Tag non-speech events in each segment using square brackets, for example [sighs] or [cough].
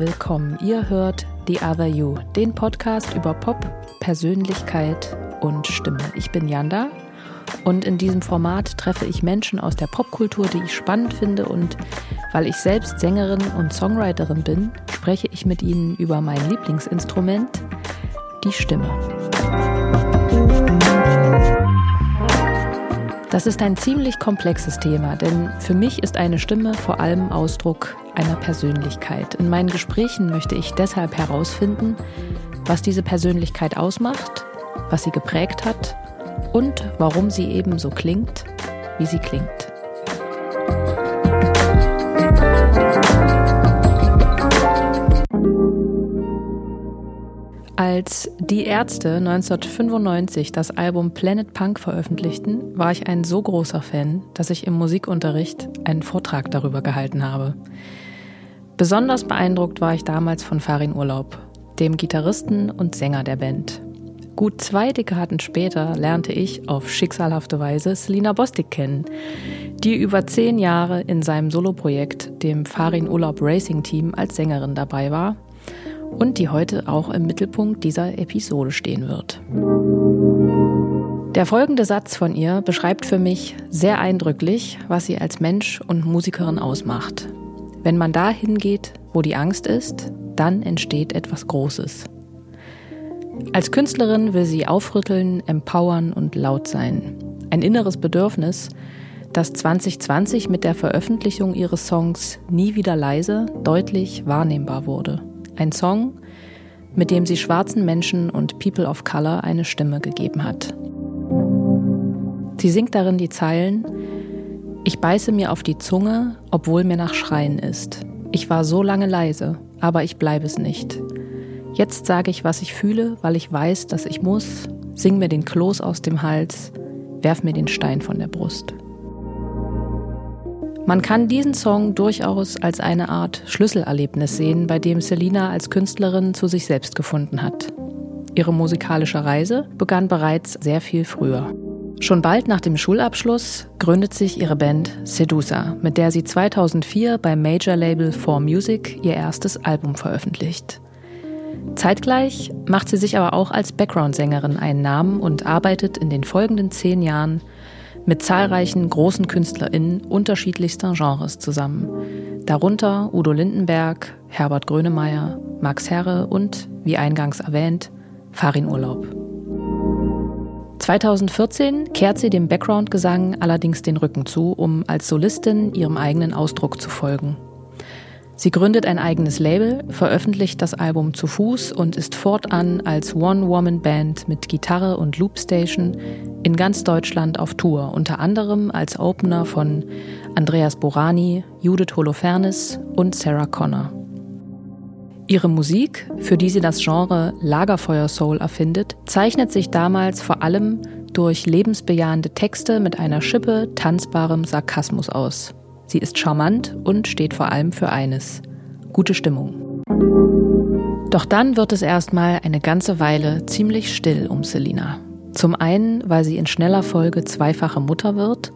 willkommen. Ihr hört The Other You, den Podcast über Pop, Persönlichkeit und Stimme. Ich bin Janda und in diesem Format treffe ich Menschen aus der Popkultur, die ich spannend finde und weil ich selbst Sängerin und Songwriterin bin, spreche ich mit ihnen über mein Lieblingsinstrument, die Stimme. Das ist ein ziemlich komplexes Thema, denn für mich ist eine Stimme vor allem Ausdruck einer Persönlichkeit. In meinen Gesprächen möchte ich deshalb herausfinden, was diese Persönlichkeit ausmacht, was sie geprägt hat und warum sie eben so klingt, wie sie klingt. Als die Ärzte 1995 das Album Planet Punk veröffentlichten, war ich ein so großer Fan, dass ich im Musikunterricht einen Vortrag darüber gehalten habe. Besonders beeindruckt war ich damals von Farin Urlaub, dem Gitarristen und Sänger der Band. Gut zwei Dekaden später lernte ich auf schicksalhafte Weise Selina Bostik kennen, die über zehn Jahre in seinem Soloprojekt, dem Farin Urlaub Racing Team, als Sängerin dabei war und die heute auch im Mittelpunkt dieser Episode stehen wird. Der folgende Satz von ihr beschreibt für mich sehr eindrücklich, was sie als Mensch und Musikerin ausmacht. Wenn man dahin geht, wo die Angst ist, dann entsteht etwas Großes. Als Künstlerin will sie aufrütteln, empowern und laut sein. Ein inneres Bedürfnis, das 2020 mit der Veröffentlichung ihres Songs Nie wieder leise deutlich wahrnehmbar wurde. Ein Song, mit dem sie schwarzen Menschen und People of Color eine Stimme gegeben hat. Sie singt darin die Zeilen Ich beiße mir auf die Zunge, obwohl mir nach Schreien ist. Ich war so lange leise, aber ich bleibe es nicht. Jetzt sage ich, was ich fühle, weil ich weiß, dass ich muss. Sing mir den Kloß aus dem Hals, werf mir den Stein von der Brust. Man kann diesen Song durchaus als eine Art Schlüsselerlebnis sehen, bei dem Selina als Künstlerin zu sich selbst gefunden hat. Ihre musikalische Reise begann bereits sehr viel früher. Schon bald nach dem Schulabschluss gründet sich ihre Band Sedusa, mit der sie 2004 beim Major-Label 4Music ihr erstes Album veröffentlicht. Zeitgleich macht sie sich aber auch als Background-Sängerin einen Namen und arbeitet in den folgenden zehn Jahren mit zahlreichen großen KünstlerInnen unterschiedlichster Genres zusammen. Darunter Udo Lindenberg, Herbert Grönemeyer, Max Herre und, wie eingangs erwähnt, Farin Urlaub. 2014 kehrt sie dem Background-Gesang allerdings den Rücken zu, um als Solistin ihrem eigenen Ausdruck zu folgen. Sie gründet ein eigenes Label, veröffentlicht das Album zu Fuß und ist fortan als One-Woman-Band mit Gitarre und Loopstation in ganz Deutschland auf Tour, unter anderem als Opener von Andreas Borani, Judith Holofernes und Sarah Connor. Ihre Musik, für die sie das Genre Lagerfeuer Soul erfindet, zeichnet sich damals vor allem durch lebensbejahende Texte mit einer Schippe tanzbarem Sarkasmus aus. Sie ist charmant und steht vor allem für eines. Gute Stimmung. Doch dann wird es erstmal eine ganze Weile ziemlich still um Selina. Zum einen, weil sie in schneller Folge zweifache Mutter wird,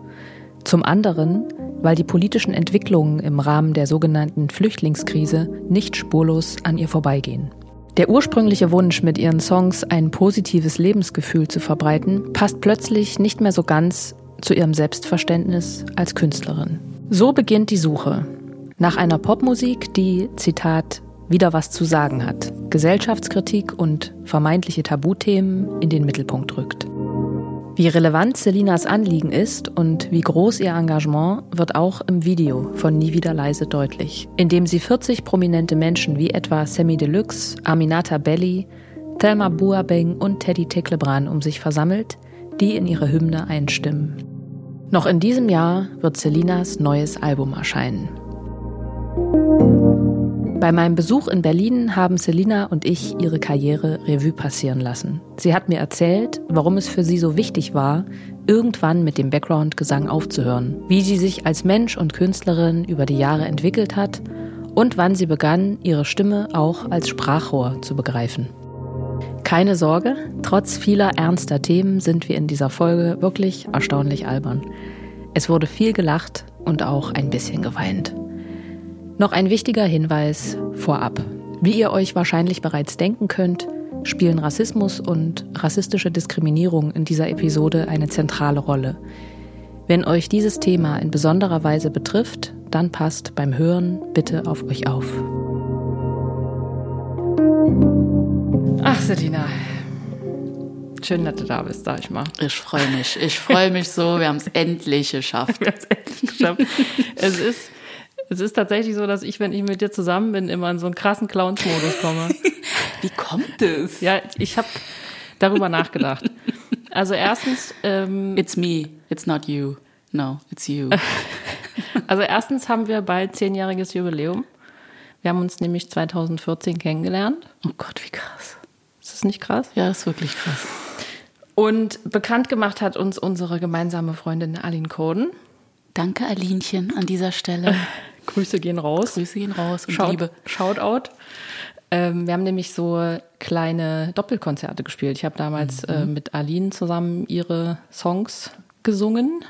zum anderen, weil die politischen Entwicklungen im Rahmen der sogenannten Flüchtlingskrise nicht spurlos an ihr vorbeigehen. Der ursprüngliche Wunsch, mit ihren Songs ein positives Lebensgefühl zu verbreiten, passt plötzlich nicht mehr so ganz zu ihrem Selbstverständnis als Künstlerin. So beginnt die Suche nach einer Popmusik, die, Zitat, wieder was zu sagen hat, Gesellschaftskritik und vermeintliche Tabuthemen in den Mittelpunkt rückt. Wie relevant Selinas Anliegen ist und wie groß ihr Engagement wird auch im Video von Nie wieder leise deutlich, indem sie 40 prominente Menschen wie etwa Sammy Deluxe, Aminata Belli, Thelma Buabeng und Teddy Teklebran um sich versammelt, die in ihre Hymne einstimmen. Noch in diesem Jahr wird Selinas neues Album erscheinen. Bei meinem Besuch in Berlin haben Selina und ich ihre Karriere Revue passieren lassen. Sie hat mir erzählt, warum es für sie so wichtig war, irgendwann mit dem Background-Gesang aufzuhören, wie sie sich als Mensch und Künstlerin über die Jahre entwickelt hat und wann sie begann, ihre Stimme auch als Sprachrohr zu begreifen. Keine Sorge, trotz vieler ernster Themen sind wir in dieser Folge wirklich erstaunlich albern. Es wurde viel gelacht und auch ein bisschen geweint. Noch ein wichtiger Hinweis vorab. Wie ihr euch wahrscheinlich bereits denken könnt, spielen Rassismus und rassistische Diskriminierung in dieser Episode eine zentrale Rolle. Wenn euch dieses Thema in besonderer Weise betrifft, dann passt beim Hören bitte auf euch auf. Ach, Selina. Schön, dass du da bist, sag ich mal. Ich freue mich. Ich freue mich so. Wir haben es endlich geschafft. Wir haben es endlich geschafft. es ist, es ist tatsächlich so, dass ich, wenn ich mit dir zusammen bin, immer in so einen krassen Clowns-Modus komme. [laughs] Wie kommt es? Ja, ich habe darüber nachgedacht. Also erstens. Ähm, it's me. It's not you. No, it's you. [laughs] also erstens haben wir bald zehnjähriges Jubiläum. Wir haben uns nämlich 2014 kennengelernt. Oh Gott, wie krass. Das nicht krass? Ja, das ist wirklich krass. Und bekannt gemacht hat uns unsere gemeinsame Freundin Aline Coden. Danke, Alinchen, an dieser Stelle. [laughs] Grüße gehen raus. Grüße gehen raus und Shout, Liebe. Shoutout. Ähm, wir haben nämlich so kleine Doppelkonzerte gespielt. Ich habe damals mhm. äh, mit Aline zusammen ihre Songs gesungen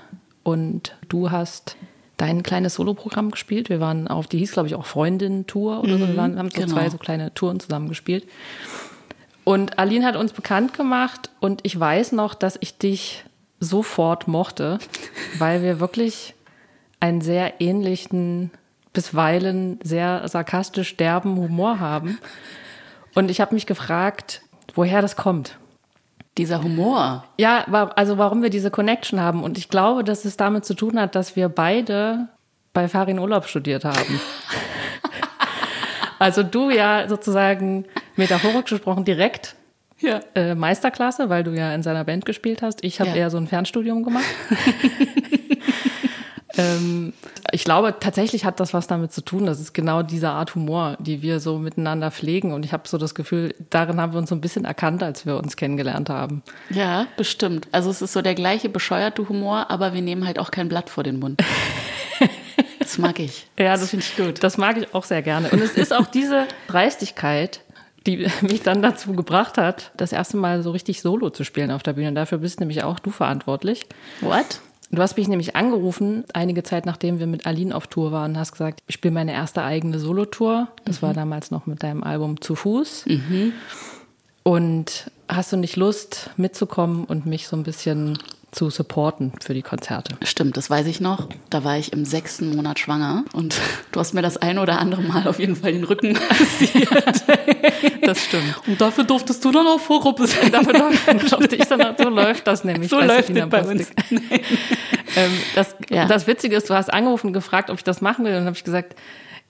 und du hast dein kleines Soloprogramm gespielt. Wir waren auf, die hieß glaube ich auch Freundin-Tour oder mhm, so. Wir waren, haben so genau. zwei so kleine Touren zusammen gespielt. Und Aline hat uns bekannt gemacht und ich weiß noch, dass ich dich sofort mochte, [laughs] weil wir wirklich einen sehr ähnlichen, bisweilen sehr sarkastisch derben Humor haben. Und ich habe mich gefragt, woher das kommt. Dieser Humor. Ja, also warum wir diese Connection haben. Und ich glaube, dass es damit zu tun hat, dass wir beide bei Farin Urlaub studiert haben. [laughs] also du ja sozusagen metaphorisch gesprochen direkt ja. äh, Meisterklasse, weil du ja in seiner Band gespielt hast. Ich habe ja. eher so ein Fernstudium gemacht. [laughs] ähm, ich glaube, tatsächlich hat das was damit zu tun. Das ist genau diese Art Humor, die wir so miteinander pflegen. Und ich habe so das Gefühl, darin haben wir uns so ein bisschen erkannt, als wir uns kennengelernt haben. Ja, bestimmt. Also es ist so der gleiche bescheuerte Humor, aber wir nehmen halt auch kein Blatt vor den Mund. [laughs] Das mag ich. ja, das, das finde ich gut. Das mag ich auch sehr gerne. Und es ist auch diese Dreistigkeit, die [laughs] mich dann dazu gebracht hat, das erste Mal so richtig Solo zu spielen auf der Bühne. Dafür bist nämlich auch du verantwortlich. What? Du hast mich nämlich angerufen, einige Zeit nachdem wir mit Aline auf Tour waren, hast gesagt, ich spiele meine erste eigene Solotour. Das mhm. war damals noch mit deinem Album Zu Fuß. Mhm. Und hast du nicht Lust mitzukommen und mich so ein bisschen zu supporten für die Konzerte. Stimmt, das weiß ich noch. Da war ich im sechsten Monat schwanger und [laughs] du hast mir das ein oder andere Mal auf jeden Fall den Rücken [laughs] massiert. das stimmt. Und dafür durftest du dann auch Vorgruppe sein. dafür durfte ich dann auch, so läuft das nämlich. So läuft es bei uns. [laughs] ähm, das, ja. das Witzige ist, du hast angerufen und gefragt, ob ich das machen will und dann habe ich gesagt,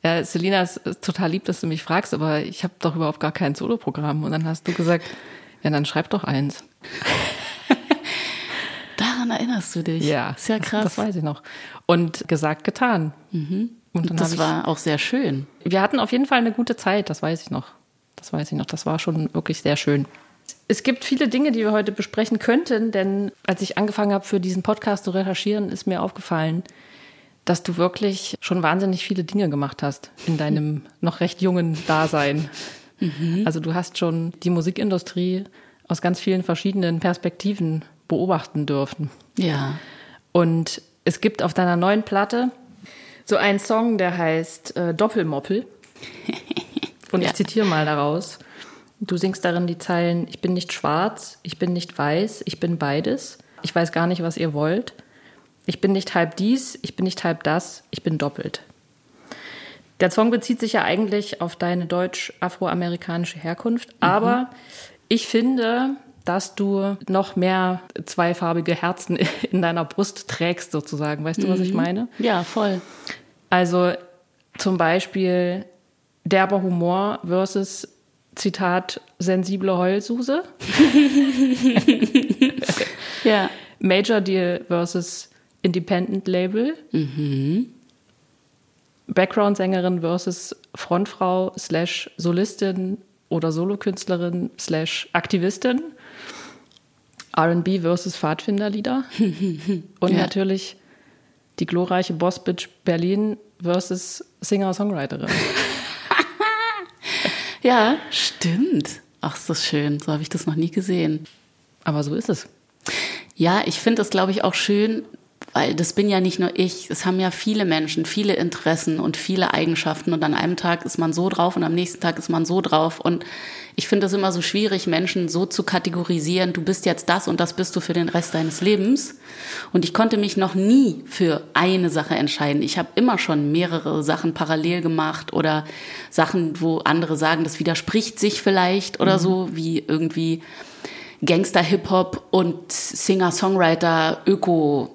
ja, Selina, es ist total lieb, dass du mich fragst, aber ich habe doch überhaupt gar kein Soloprogramm. Und dann hast du gesagt, ja, dann schreib doch eins. Daran erinnerst du dich? Ja. Ist ja krass. Das weiß ich noch. Und gesagt, getan. Mhm. Und dann das war auch sehr schön. Wir hatten auf jeden Fall eine gute Zeit, das weiß ich noch. Das weiß ich noch. Das war schon wirklich sehr schön. Es gibt viele Dinge, die wir heute besprechen könnten, denn als ich angefangen habe, für diesen Podcast zu recherchieren, ist mir aufgefallen, dass du wirklich schon wahnsinnig viele Dinge gemacht hast in deinem [laughs] noch recht jungen Dasein. Mhm. Also du hast schon die Musikindustrie aus ganz vielen verschiedenen Perspektiven beobachten dürfen. Ja. Und es gibt auf deiner neuen Platte so einen Song, der heißt äh, Doppelmoppel. [laughs] Und ja. ich zitiere mal daraus. Du singst darin die Zeilen, ich bin nicht schwarz, ich bin nicht weiß, ich bin beides. Ich weiß gar nicht, was ihr wollt. Ich bin nicht halb dies, ich bin nicht halb das, ich bin doppelt. Der Song bezieht sich ja eigentlich auf deine deutsch-afroamerikanische Herkunft, mhm. aber ich finde, dass du noch mehr zweifarbige Herzen [laughs] in deiner Brust trägst, sozusagen. Weißt du, was ich mhm. meine? Ja, voll. Also zum Beispiel derber Humor versus Zitat sensible Heulsuse. [laughs] ja. Major Deal versus Independent Label. Mhm. Background-Sängerin versus Frontfrau slash Solistin oder Solokünstlerin slash Aktivistin. RB versus Pfadfinderlieder. [laughs] Und ja. natürlich die glorreiche Bossbitch Berlin versus Singer-Songwriterin. [laughs] ja, stimmt. Ach, ist das schön. So habe ich das noch nie gesehen. Aber so ist es. Ja, ich finde es, glaube ich, auch schön, weil das bin ja nicht nur ich, es haben ja viele Menschen, viele Interessen und viele Eigenschaften und an einem Tag ist man so drauf und am nächsten Tag ist man so drauf und ich finde es immer so schwierig, Menschen so zu kategorisieren, du bist jetzt das und das bist du für den Rest deines Lebens und ich konnte mich noch nie für eine Sache entscheiden. Ich habe immer schon mehrere Sachen parallel gemacht oder Sachen, wo andere sagen, das widerspricht sich vielleicht oder mhm. so, wie irgendwie Gangster-Hip-Hop und Singer-Songwriter Öko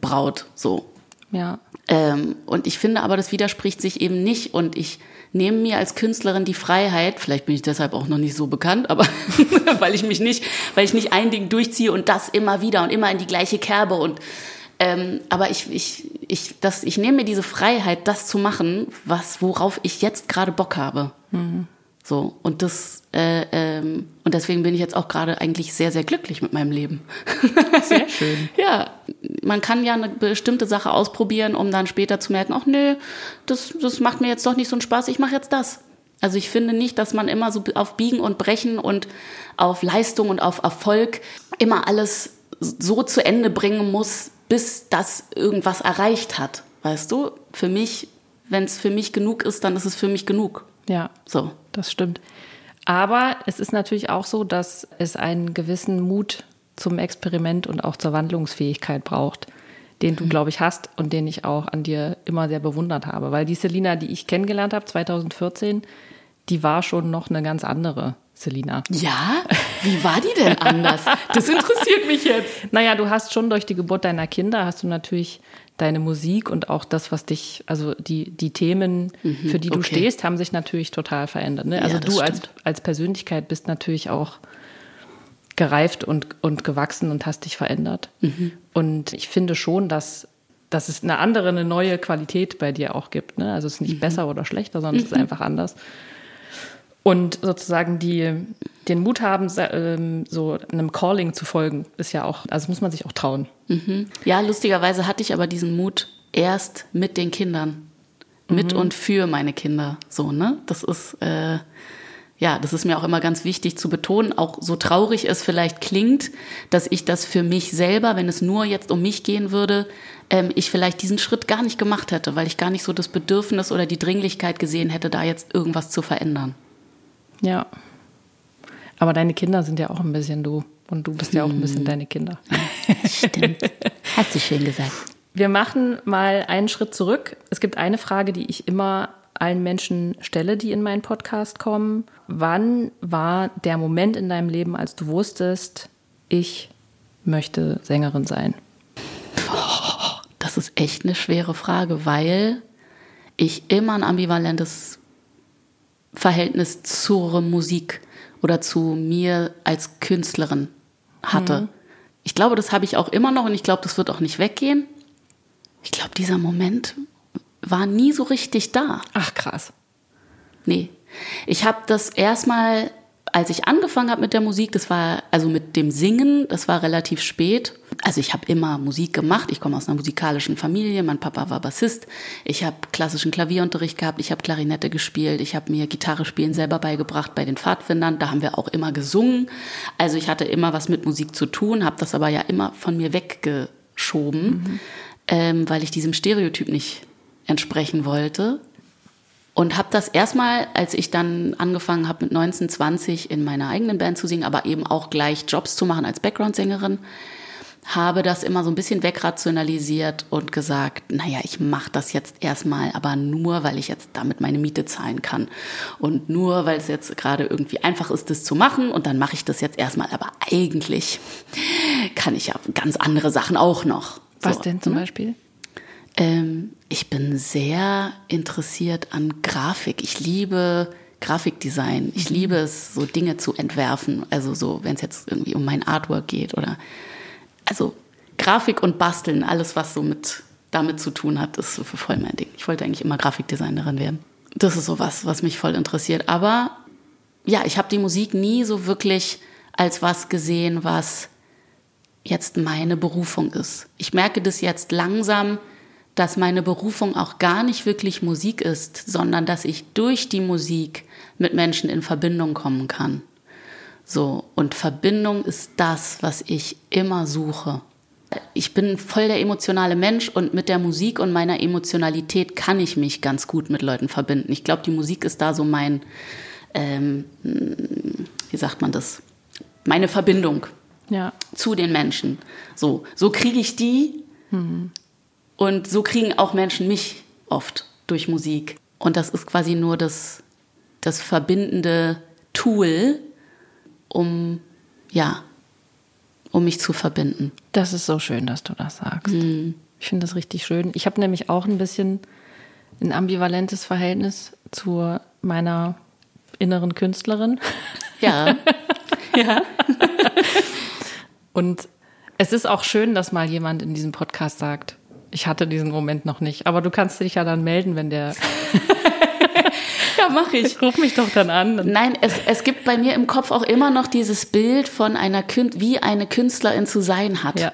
Braut, so. Ja. Ähm, und ich finde aber, das widerspricht sich eben nicht. Und ich nehme mir als Künstlerin die Freiheit, vielleicht bin ich deshalb auch noch nicht so bekannt, aber [laughs] weil ich mich nicht, weil ich nicht ein Ding durchziehe und das immer wieder und immer in die gleiche Kerbe und ähm, aber ich, ich, ich, das, ich nehme mir diese Freiheit, das zu machen, was, worauf ich jetzt gerade Bock habe. Mhm. So, und das, äh, ähm, und deswegen bin ich jetzt auch gerade eigentlich sehr, sehr glücklich mit meinem Leben. [laughs] Sehr schön. [laughs] ja, man kann ja eine bestimmte Sache ausprobieren, um dann später zu merken, ach nö, das, das macht mir jetzt doch nicht so einen Spaß, ich mache jetzt das. Also ich finde nicht, dass man immer so auf Biegen und Brechen und auf Leistung und auf Erfolg immer alles so zu Ende bringen muss, bis das irgendwas erreicht hat. Weißt du? Für mich, wenn es für mich genug ist, dann ist es für mich genug. Ja. So. Das stimmt. Aber es ist natürlich auch so, dass es einen gewissen Mut zum Experiment und auch zur Wandlungsfähigkeit braucht, den du, mhm. glaube ich, hast und den ich auch an dir immer sehr bewundert habe. Weil die Selina, die ich kennengelernt habe, 2014, die war schon noch eine ganz andere Selina. Ja? [laughs] Wie war die denn anders? Das interessiert mich jetzt. Naja, du hast schon durch die Geburt deiner Kinder, hast du natürlich deine Musik und auch das, was dich, also die, die Themen, mhm, für die du okay. stehst, haben sich natürlich total verändert. Ne? Also ja, du als, als Persönlichkeit bist natürlich auch gereift und, und gewachsen und hast dich verändert. Mhm. Und ich finde schon, dass, dass es eine andere, eine neue Qualität bei dir auch gibt. Ne? Also es ist nicht mhm. besser oder schlechter, sondern es ist mhm. einfach anders. Und sozusagen die, den Mut haben, ähm, so einem Calling zu folgen, ist ja auch, also muss man sich auch trauen. Mhm. Ja, lustigerweise hatte ich aber diesen Mut erst mit den Kindern. Mit mhm. und für meine Kinder. So, ne? Das ist, äh, ja, das ist mir auch immer ganz wichtig zu betonen, auch so traurig es vielleicht klingt, dass ich das für mich selber, wenn es nur jetzt um mich gehen würde, ähm, ich vielleicht diesen Schritt gar nicht gemacht hätte, weil ich gar nicht so das Bedürfnis oder die Dringlichkeit gesehen hätte, da jetzt irgendwas zu verändern. Ja. Aber deine Kinder sind ja auch ein bisschen du. Und du bist ja auch ein bisschen hm. deine Kinder. Stimmt. Hast du schön gesagt. Wir machen mal einen Schritt zurück. Es gibt eine Frage, die ich immer allen Menschen stelle, die in meinen Podcast kommen. Wann war der Moment in deinem Leben, als du wusstest, ich möchte Sängerin sein? das ist echt eine schwere Frage, weil ich immer ein ambivalentes Verhältnis zur Musik oder zu mir als Künstlerin hatte. Mhm. Ich glaube, das habe ich auch immer noch und ich glaube, das wird auch nicht weggehen. Ich glaube, dieser Moment war nie so richtig da. Ach krass. Nee. Ich habe das erstmal, als ich angefangen habe mit der Musik, das war also mit dem Singen, das war relativ spät. Also ich habe immer Musik gemacht. Ich komme aus einer musikalischen Familie. Mein Papa war Bassist. Ich habe klassischen Klavierunterricht gehabt. Ich habe Klarinette gespielt. Ich habe mir Gitarre spielen selber beigebracht bei den Pfadfindern. Da haben wir auch immer gesungen. Also ich hatte immer was mit Musik zu tun, habe das aber ja immer von mir weggeschoben, mhm. ähm, weil ich diesem Stereotyp nicht entsprechen wollte. Und habe das erstmal, als ich dann angefangen habe mit 19, 20 in meiner eigenen Band zu singen, aber eben auch gleich Jobs zu machen als Background-Sängerin, habe das immer so ein bisschen wegrationalisiert und gesagt, naja, ich mache das jetzt erstmal, aber nur, weil ich jetzt damit meine Miete zahlen kann. Und nur, weil es jetzt gerade irgendwie einfach ist, das zu machen. Und dann mache ich das jetzt erstmal. Aber eigentlich kann ich ja ganz andere Sachen auch noch. Was so, denn zum ne? Beispiel? Ähm, ich bin sehr interessiert an Grafik. Ich liebe Grafikdesign. Ich liebe es, so Dinge zu entwerfen. Also so, wenn es jetzt irgendwie um mein Artwork geht oder also Grafik und Basteln, alles was so mit damit zu tun hat, ist so voll mein Ding. Ich wollte eigentlich immer Grafikdesignerin werden. Das ist so was, was mich voll interessiert. Aber ja, ich habe die Musik nie so wirklich als was gesehen, was jetzt meine Berufung ist. Ich merke das jetzt langsam, dass meine Berufung auch gar nicht wirklich Musik ist, sondern dass ich durch die Musik mit Menschen in Verbindung kommen kann. So, und Verbindung ist das, was ich immer suche. Ich bin voll der emotionale Mensch und mit der Musik und meiner Emotionalität kann ich mich ganz gut mit Leuten verbinden. Ich glaube, die Musik ist da so mein, ähm, wie sagt man das, meine Verbindung Ja. zu den Menschen. So, so kriege ich die und so kriegen auch Menschen mich oft durch Musik. Und das ist quasi nur das, das verbindende Tool, um, ja, um mich zu verbinden. Das ist so schön, dass du das sagst. Ich finde das richtig schön. Ich habe nämlich auch ein bisschen ein ambivalentes Verhältnis zu meiner inneren Künstlerin. Ja. [laughs] ja. Und es ist auch schön, dass mal jemand in diesem Podcast sagt, ich hatte diesen Moment noch nicht. Aber du kannst dich ja dann melden, wenn der. Ja, mache ich. Ruf mich doch dann an. Nein, es, es gibt bei mir im Kopf auch immer noch dieses Bild von einer Kün wie eine Künstlerin zu sein hat. Ja.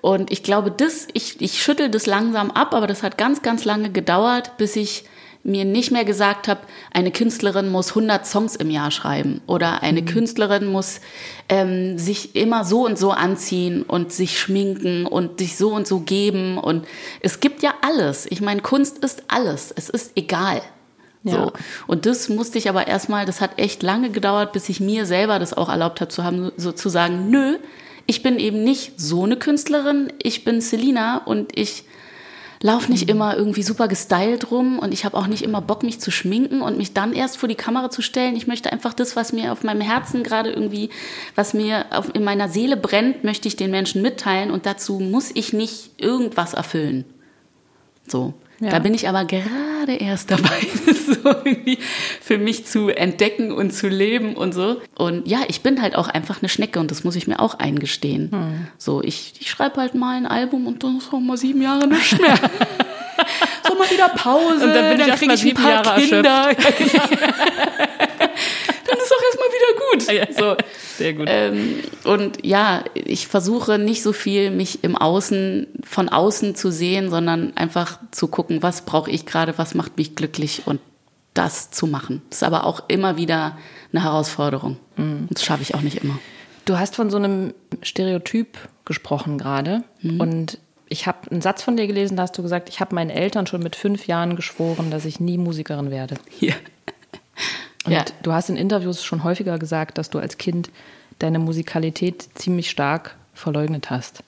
Und ich glaube, das, ich, ich schüttel das langsam ab, aber das hat ganz, ganz lange gedauert, bis ich mir nicht mehr gesagt habe, eine Künstlerin muss 100 Songs im Jahr schreiben oder eine Künstlerin muss ähm, sich immer so und so anziehen und sich schminken und sich so und so geben und es gibt ja alles. Ich meine, Kunst ist alles. Es ist egal. Ja. So. Und das musste ich aber erstmal, das hat echt lange gedauert, bis ich mir selber das auch erlaubt habe zu haben, so zu sagen, nö, ich bin eben nicht so eine Künstlerin, ich bin Selina und ich laufe nicht immer irgendwie super gestylt rum und ich habe auch nicht immer Bock, mich zu schminken und mich dann erst vor die Kamera zu stellen. Ich möchte einfach das, was mir auf meinem Herzen gerade irgendwie, was mir auf, in meiner Seele brennt, möchte ich den Menschen mitteilen und dazu muss ich nicht irgendwas erfüllen. So. Ja. Da bin ich aber gerade erst dabei, [laughs] das so irgendwie für mich zu entdecken und zu leben und so. Und ja, ich bin halt auch einfach eine Schnecke und das muss ich mir auch eingestehen. Hm. So, ich, ich schreibe halt mal ein Album und dann ist auch mal sieben Jahre nicht mehr. [laughs] so mal wieder Pause, Und dann bin ich erst krieg mal ein paar Jahre Kinder. Ja, genau. [laughs] dann ist auch erstmal wieder gut. So. Sehr gut. Ähm, und ja, ich versuche nicht so viel mich im Außen, von außen zu sehen, sondern einfach zu gucken, was brauche ich gerade, was macht mich glücklich und das zu machen. Das ist aber auch immer wieder eine Herausforderung. Mhm. Das schaffe ich auch nicht immer. Du hast von so einem Stereotyp gesprochen gerade. Und ich habe einen Satz von dir gelesen, da hast du gesagt, ich habe meinen Eltern schon mit fünf Jahren geschworen, dass ich nie Musikerin werde. Ja. Und Ja. du hast in Interviews schon häufiger gesagt, dass du als Kind deine Musikalität ziemlich stark verleugnet hast.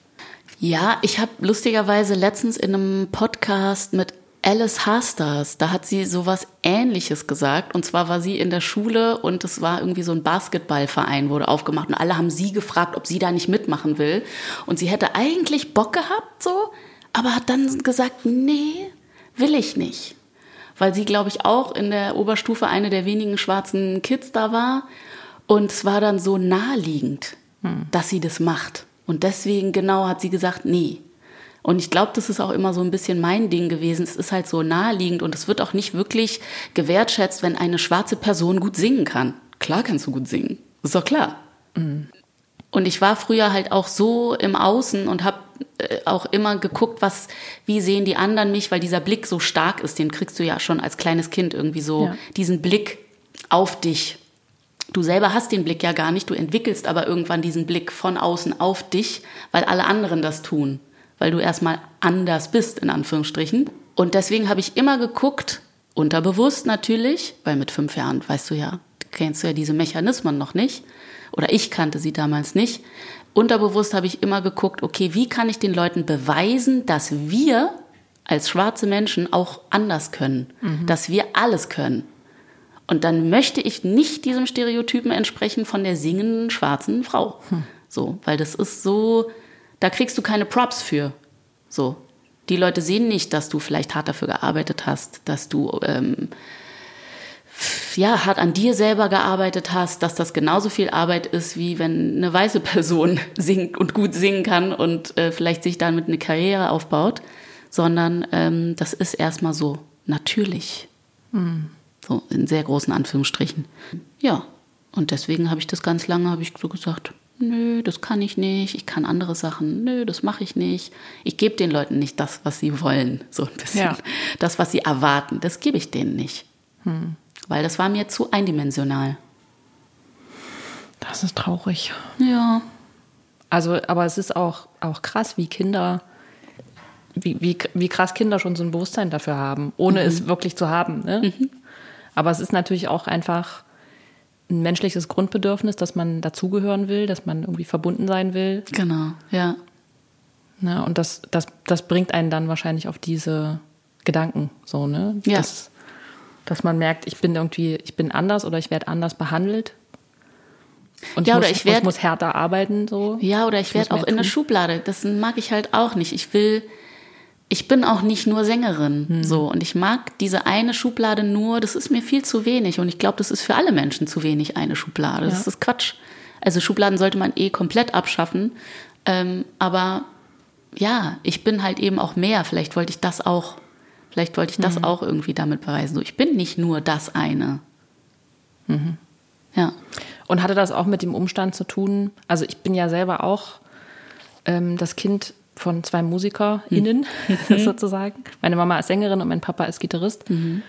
Ja, ich habe lustigerweise letztens in einem Podcast mit Alice Hasters, da hat sie sowas ähnliches gesagt. Und zwar war sie in der Schule und es war irgendwie so ein Basketballverein, wurde aufgemacht. Und alle haben sie gefragt, ob sie da nicht mitmachen will. Und sie hätte eigentlich Bock gehabt, so, aber hat dann gesagt, nee, will ich nicht. Weil sie, glaube ich, auch in der Oberstufe eine der wenigen schwarzen Kids da war. Und es war dann so naheliegend, dass sie das macht. Und deswegen genau hat sie gesagt, nee. Und ich glaube, das ist auch immer so ein bisschen mein Ding gewesen. Es ist halt so naheliegend und es wird auch nicht wirklich gewertschätzt, wenn eine schwarze Person gut singen kann. Klar kannst du gut singen. ist doch klar. Und ich war früher halt auch so im Außen und habe äh, auch immer geguckt, was, wie sehen die anderen mich, weil dieser Blick so stark ist, den kriegst du ja schon als kleines Kind irgendwie so, Ja. diesen Blick auf dich. Du selber hast den Blick ja gar nicht, du entwickelst aber irgendwann diesen Blick von außen auf dich, weil alle anderen das tun, weil du erstmal anders bist, in Anführungsstrichen. Und deswegen habe ich immer geguckt, unterbewusst natürlich, weil mit fünf Jahren, weißt du ja, kennst du ja diese Mechanismen noch nicht, oder ich kannte sie damals nicht. Unterbewusst habe ich immer geguckt, okay, wie kann ich den Leuten beweisen, dass wir als schwarze Menschen auch anders können, dass wir alles können. Und dann möchte ich nicht diesem Stereotypen entsprechen von der singenden schwarzen Frau. So, weil das ist so, da kriegst du keine Props für. So. Die Leute sehen nicht, dass du vielleicht hart dafür gearbeitet hast, dass du ähm, ja, hart an dir selber gearbeitet hast, dass das genauso viel Arbeit ist, wie wenn eine weiße Person [laughs] singt und gut singen kann und äh, vielleicht sich damit eine Karriere aufbaut, sondern ähm, das ist erstmal so natürlich. So in sehr großen Anführungsstrichen. Ja, und deswegen habe ich das ganz lange, habe ich so gesagt, nö, das kann ich nicht, ich kann andere Sachen, nö, das mache ich nicht. Ich gebe den Leuten nicht das, was sie wollen, so ein bisschen. Ja. Das, was sie erwarten, das gebe ich denen nicht. Weil das war mir zu eindimensional. Das ist traurig. Ja. Also, aber es ist auch, auch krass, wie Kinder, wie, wie, wie krass Kinder schon so ein Bewusstsein dafür haben, ohne mhm. es wirklich zu haben. Ne? Mhm. Aber es ist natürlich auch einfach ein menschliches Grundbedürfnis, dass man dazugehören will, dass man irgendwie verbunden sein will. Genau, ja. Ja, und das, das, das bringt einen dann wahrscheinlich auf diese Gedanken, so, ne? Ja. Dass, dass man merkt, ich bin irgendwie, ich bin anders oder ich werde anders behandelt. Und ja, ich, muss, oder ich, werd, ich muss härter arbeiten, so. Ja, oder ich, ich werde auch in der Schublade. Das mag ich halt auch nicht. Ich will, ich bin auch nicht nur Sängerin, hm. so. Und ich mag diese eine Schublade nur, das ist mir viel zu wenig. Und ich glaube, das ist für alle Menschen zu wenig, eine Schublade. Das ja. ist Quatsch. Also Schubladen sollte man eh komplett abschaffen. Ähm, aber ja, ich bin halt eben auch mehr. Vielleicht wollte ich das auch, vielleicht wollte ich das mhm. auch irgendwie damit beweisen. So, ich bin nicht nur das eine. Mhm. Ja. Und hatte das auch mit dem Umstand zu tun? Also ich bin ja selber auch ähm, das Kind von zwei MusikerInnen [laughs] mhm. sozusagen. Meine Mama ist Sängerin und mein Papa ist Gitarrist. Mhm.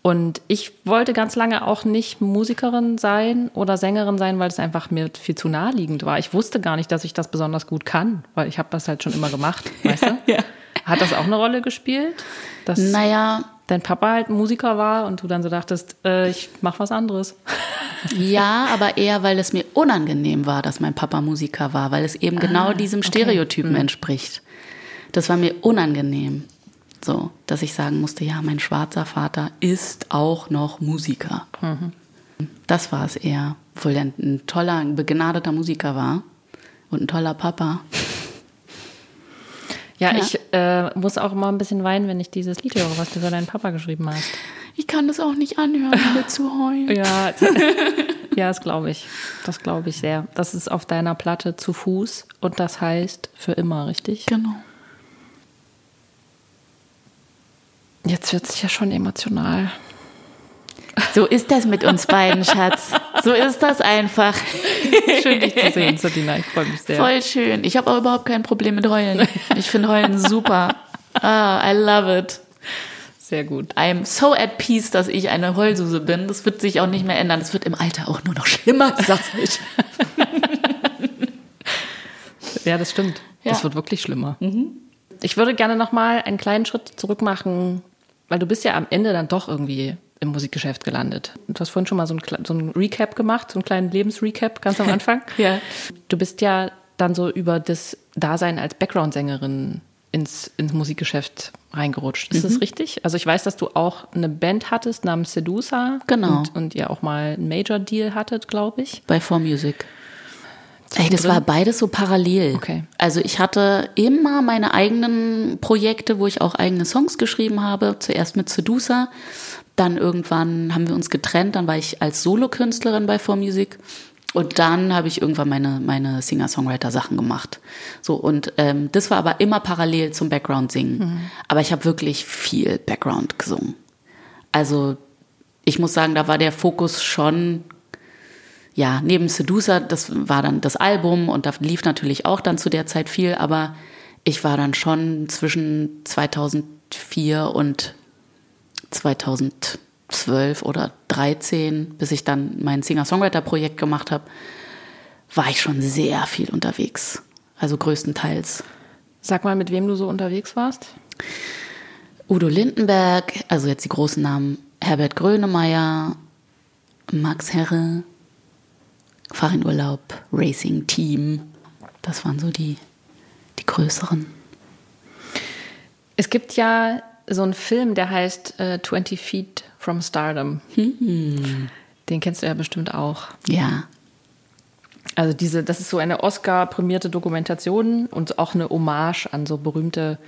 Und ich wollte ganz lange auch nicht Musikerin sein oder Sängerin sein, weil es einfach mir viel zu naheliegend war. Ich wusste gar nicht, dass ich das besonders gut kann, weil ich habe das halt schon immer gemacht, weißt du? [laughs] ja. Hat das auch eine Rolle gespielt? Dass naja. Dein Papa halt Musiker war und du dann so dachtest, äh, ich mach was anderes. [laughs] Ja, aber eher, weil es mir unangenehm war, dass mein Papa Musiker war, weil es eben genau ah, genau diesem Stereotypen okay. Hm. entspricht. Das war mir unangenehm. So, dass ich sagen musste, ja, mein schwarzer Vater ist auch noch Musiker. Mhm. Das war es eher, obwohl er ein toller, ein begnadeter Musiker war und ein toller Papa. Ja, ja. ich äh, muss auch immer ein bisschen weinen, wenn ich dieses Lied höre, was du für deinen Papa geschrieben hast. Ich kann das auch nicht anhören, ohne zu heulen. [laughs] Ja, [laughs] ja das glaube ich. Das glaube ich sehr. Das ist auf deiner Platte zu Fuß und das heißt für immer, richtig? Genau. Jetzt wird es ja schon emotional. So ist das mit uns beiden, Schatz. [laughs] So ist das einfach. [laughs] Schön, dich zu sehen, Sabina. Ich freue mich sehr. Voll schön. Ich habe auch überhaupt kein Problem mit Heulen. Ich finde Heulen super. Ah, I love it. Sehr gut. I'm so at peace, dass ich eine Heulsuse bin. Das wird sich auch nicht mehr ändern. Das wird im Alter auch nur noch schlimmer, [laughs] sag's ich. ja, das stimmt. Ja. Das wird wirklich schlimmer. Mhm. Ich würde gerne noch mal einen kleinen Schritt zurück machen weil du bist ja am Ende dann doch irgendwie im Musikgeschäft gelandet. Du hast vorhin schon mal so ein, so ein Recap gemacht, so einen kleinen Lebensrecap ganz am Anfang. [laughs] ja. Du bist ja dann so über das Dasein als Background-Sängerin ins, ins Musikgeschäft reingerutscht. Ist mhm. das richtig? Also ich weiß, dass du auch eine Band hattest namens Sedusa. Genau. Und, und ihr auch mal einen Major-Deal hattet, glaube ich. Bei 4Music. Ey, das war beides so parallel. Okay. Also ich hatte immer meine eigenen Projekte, wo ich auch eigene Songs geschrieben habe. Zuerst mit Sedusa, dann irgendwann haben wir uns getrennt, dann war ich als Solokünstlerin bei 4Music und dann habe ich irgendwann meine, meine Singer-Songwriter-Sachen gemacht. So, und ähm, das war aber immer parallel zum Background-Singen. Mhm. Aber ich habe wirklich viel Background gesungen. Also ich muss sagen, da war der Fokus schon ja, neben Seducer, das war dann das Album und da lief natürlich auch dann zu der Zeit viel, aber ich war dann schon zwischen 2004 und 2012 oder 13, bis ich dann mein Singer-Songwriter-Projekt gemacht habe, war ich schon sehr viel unterwegs. Also größtenteils. Sag mal, mit wem du so unterwegs warst? Udo Lindenberg, also jetzt die großen Namen, Herbert Grönemeyer, Max Herre, Fahrinurlaub, Racing Team. Das waren so die, die größeren. Es gibt ja so einen Film, der heißt äh, 20 Feet from Stardom. Hm. Den kennst du ja bestimmt auch. Ja. Also diese, das ist so eine Oscar-prämierte Dokumentation und auch eine Hommage an so berühmte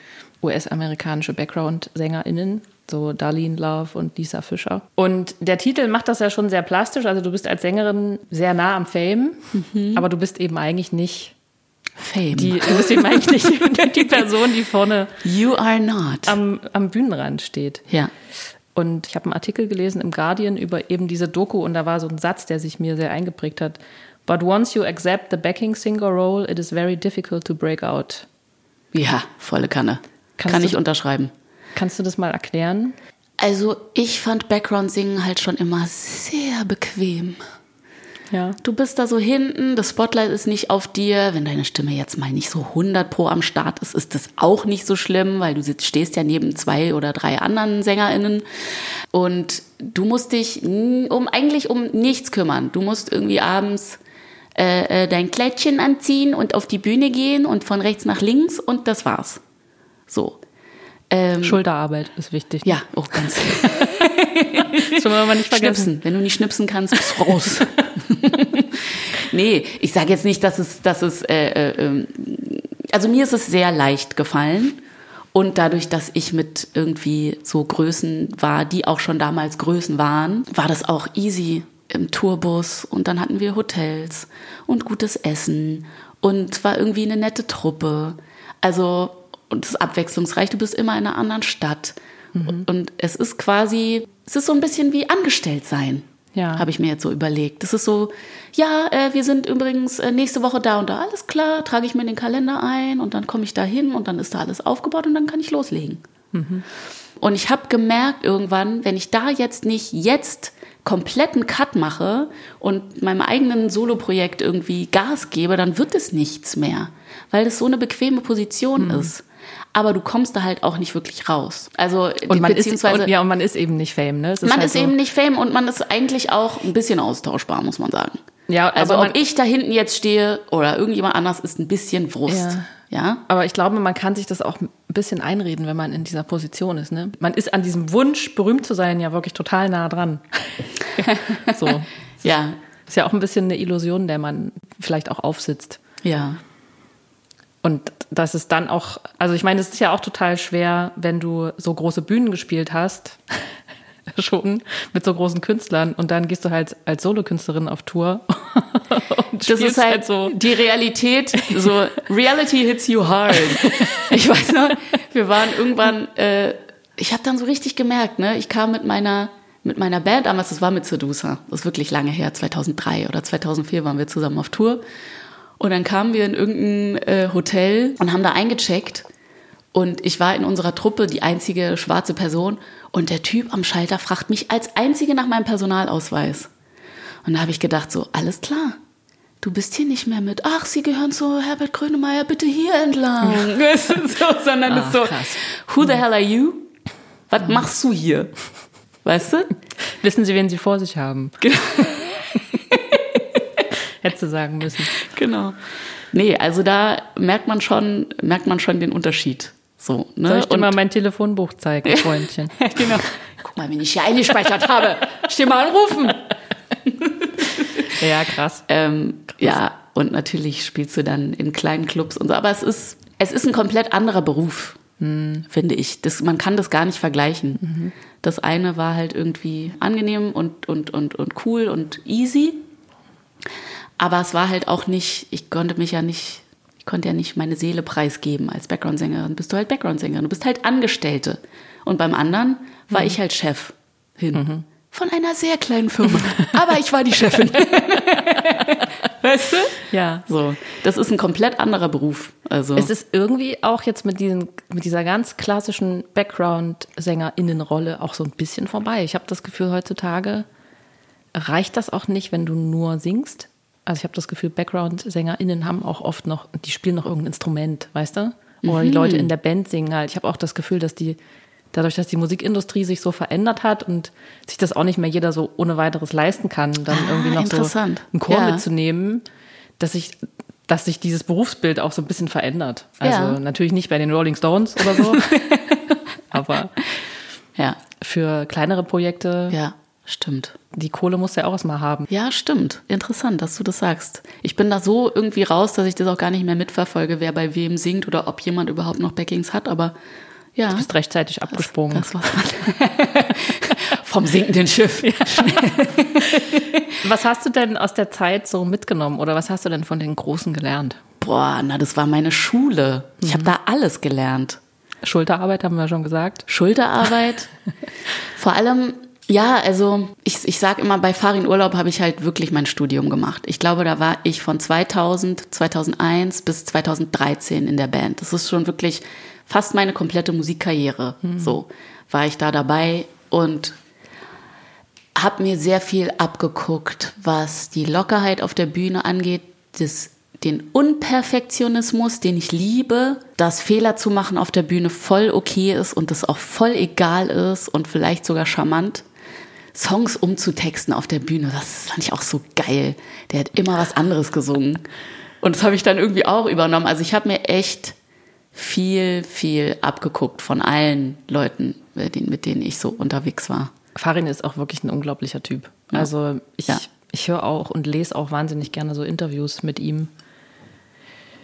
US-amerikanische Background-SängerInnen so Darlene Love und Lisa Fischer. Und der Titel macht das ja schon sehr plastisch. Also du bist als Sängerin sehr nah am Fame, mhm. aber du bist eben eigentlich nicht Fame. Die, du eben eigentlich nicht [laughs] die Person, die vorne you are not. Am, am Bühnenrand steht. Ja. Und ich habe einen Artikel gelesen im Guardian über eben diese Doku und da war so ein Satz, der sich mir sehr eingeprägt hat. But once you accept the backing singer role, it is very difficult to break out. Ja, volle Kanne. Kannst Kann ich unterschreiben. Kannst du das mal erklären? Also ich fand Background-Singen halt schon immer sehr bequem. Ja. Du bist da so hinten, das Spotlight ist nicht auf dir. Wenn deine Stimme jetzt mal nicht so 100 pro am Start ist, ist das auch nicht so schlimm, weil du sitzt, stehst ja neben zwei oder drei anderen SängerInnen. Und du musst dich um eigentlich um nichts kümmern. Du musst irgendwie abends äh, äh, dein Kleidchen anziehen und auf die Bühne gehen und von rechts nach links und das war's. So. Ähm, Schulterarbeit ist wichtig. Ja, auch ganz. [laughs] das soll man nicht vergessen. Schnipsen. Wenn du nicht schnipsen kannst, bist du raus. [laughs] nee, ich sage jetzt nicht, dass es, dass es, äh, äh, ähm, also mir ist es sehr leicht gefallen. Und dadurch, dass ich mit irgendwie so Größen war, die auch schon damals Größen waren, war das auch easy im Tourbus. Und dann hatten wir Hotels und gutes Essen und war irgendwie eine nette Truppe. Also und es ist abwechslungsreich. Du bist immer in einer anderen Stadt. Mhm. Und es ist quasi, es ist so ein bisschen wie angestellt sein. Ja. Habe ich mir jetzt so überlegt. Das ist so, ja, äh, wir sind übrigens äh, nächste Woche da und da, alles klar, trage ich mir in den Kalender ein und dann komme ich da hin und dann ist da alles aufgebaut und dann kann ich loslegen. Mhm. Und ich habe gemerkt irgendwann, wenn ich da jetzt nicht jetzt kompletten Cut mache und meinem eigenen Soloprojekt irgendwie Gas gebe, dann wird es nichts mehr, weil das so eine bequeme Position mhm. ist aber du kommst da halt auch nicht wirklich raus. Also und man beziehungsweise ist, und, ja und man ist eben nicht Fame, ne? Ist man halt ist so eben nicht Fame und man ist eigentlich auch ein bisschen austauschbar, muss man sagen. Ja, also aber ob ich da hinten jetzt stehe oder irgendjemand anders ist ein bisschen Wurst. Ja. ja. Aber ich glaube, man kann sich das auch ein bisschen einreden, wenn man in dieser Position ist. Ne? Man ist an diesem Wunsch, berühmt zu sein, ja wirklich total nah dran. [laughs] so. ja. Ist ja auch ein bisschen eine Illusion, der man vielleicht auch aufsitzt. Ja. Und das ist dann auch, also ich meine, es ist ja auch total schwer, wenn du so große Bühnen gespielt hast, [laughs] schon mit so großen Künstlern und dann gehst du halt als Solokünstlerin auf Tour. [laughs] und das ist halt, halt, so die Realität, so Reality hits you hard. Ich weiß noch, wir waren irgendwann, äh, ich habe dann so richtig gemerkt, ne, ich kam mit meiner mit meiner Band damals, das war mit Sedusa, das ist wirklich lange her, 2003 oder 2004 waren wir zusammen auf Tour und dann kamen wir in irgendein äh, Hotel und haben da eingecheckt. Und ich war in unserer Truppe die einzige schwarze Person. Und der Typ am Schalter fragt mich als einzige nach meinem Personalausweis. Und da habe ich gedacht, so, alles klar. Du bist hier nicht mehr mit, ach, Sie gehören zu Herbert Grönemeyer, bitte hier entlang. Ja. [laughs] so, sondern es ist so, krass. who the hell are you? Was mhm. machst du hier? Weißt du? Wissen Sie, wen Sie vor sich haben. Genau. Hättest du sagen müssen. [laughs] Genau. Nee, also da merkt man schon, merkt man schon den Unterschied. So, ne? Soll ich dir Und mal mein Telefonbuch zeigen, Freundchen? [laughs] genau. Guck mal, wenn ich hier eingespeichert habe. Ich dir mal anrufen. ja, krass. Ähm, krass. Ja, und natürlich spielst du dann in kleinen Clubs und so. Aber es ist, es ist ein komplett anderer Beruf, hm. finde ich. Das, man kann das gar nicht vergleichen. Mhm. Das eine war halt irgendwie angenehm und, und, und, und cool und easy. Aber es war halt auch nicht, ich konnte mich ja nicht, ich konnte ja nicht meine Seele preisgeben als Background-Sängerin. Bist du halt Background-Sängerin, du bist halt Angestellte. Und beim anderen war mhm. ich halt Chef hin. Mhm. Von einer sehr kleinen Firma. [laughs] Aber ich war die Chefin. [laughs] weißt du? Ja. So. Das ist ein komplett anderer Beruf. Also. Es ist irgendwie auch jetzt mit, diesen, mit dieser ganz klassischen Background-SängerInnenrolle auch so ein bisschen vorbei. Ich habe das Gefühl, heutzutage reicht das auch nicht, wenn du nur singst, also ich habe das Gefühl, Background-SängerInnen haben auch oft noch, die spielen noch irgendein Instrument, weißt du? Oder mhm. die Leute in der Band singen halt. Ich habe auch das Gefühl, dass die, dadurch, dass die Musikindustrie sich so verändert hat und sich das auch nicht mehr jeder so ohne weiteres leisten kann, dann ah, irgendwie noch so einen Chor ja. mitzunehmen, dass sich, dass sich dieses Berufsbild auch so ein bisschen verändert. Also ja. natürlich nicht bei den Rolling Stones oder so, [laughs] aber ja. für kleinere Projekte ja. Stimmt. Die Kohle muss ja auch erstmal haben. Ja, stimmt. Interessant, dass du das sagst. Ich bin da so irgendwie raus, dass ich das auch gar nicht mehr mitverfolge, wer bei wem singt oder ob jemand überhaupt noch Backings hat, aber ja. Du bist rechtzeitig abgesprungen. Das, das [laughs] Vom sinkenden Schiff. Ja. [laughs] was hast du denn aus der Zeit so mitgenommen oder was hast du denn von den Großen gelernt? Boah, na, das war meine Schule. Ich mhm. habe da alles gelernt. Schulterarbeit haben wir schon gesagt. Schulterarbeit. [laughs] Vor allem ja, also ich, ich sage immer, bei Farin Urlaub habe ich halt wirklich mein Studium gemacht. Ich glaube, da war ich von 2000, 2001 bis 2013 in der Band. Das ist schon wirklich fast meine komplette Musikkarriere. Mhm. So war ich da dabei und habe mir sehr viel abgeguckt, was die Lockerheit auf der Bühne angeht, das, den Unperfektionismus, den ich liebe, dass Fehler zu machen auf der Bühne voll okay ist und das auch voll egal ist und vielleicht sogar charmant. Songs umzutexten auf der Bühne, das fand ich auch so geil. Der hat immer was anderes gesungen. Und das habe ich dann irgendwie auch übernommen. Also ich habe mir echt viel, viel abgeguckt von allen Leuten, mit denen ich so unterwegs war. Farin ist auch wirklich ein unglaublicher Typ. Ja. Also ich, ja. ich höre auch und lese auch wahnsinnig gerne so Interviews mit ihm.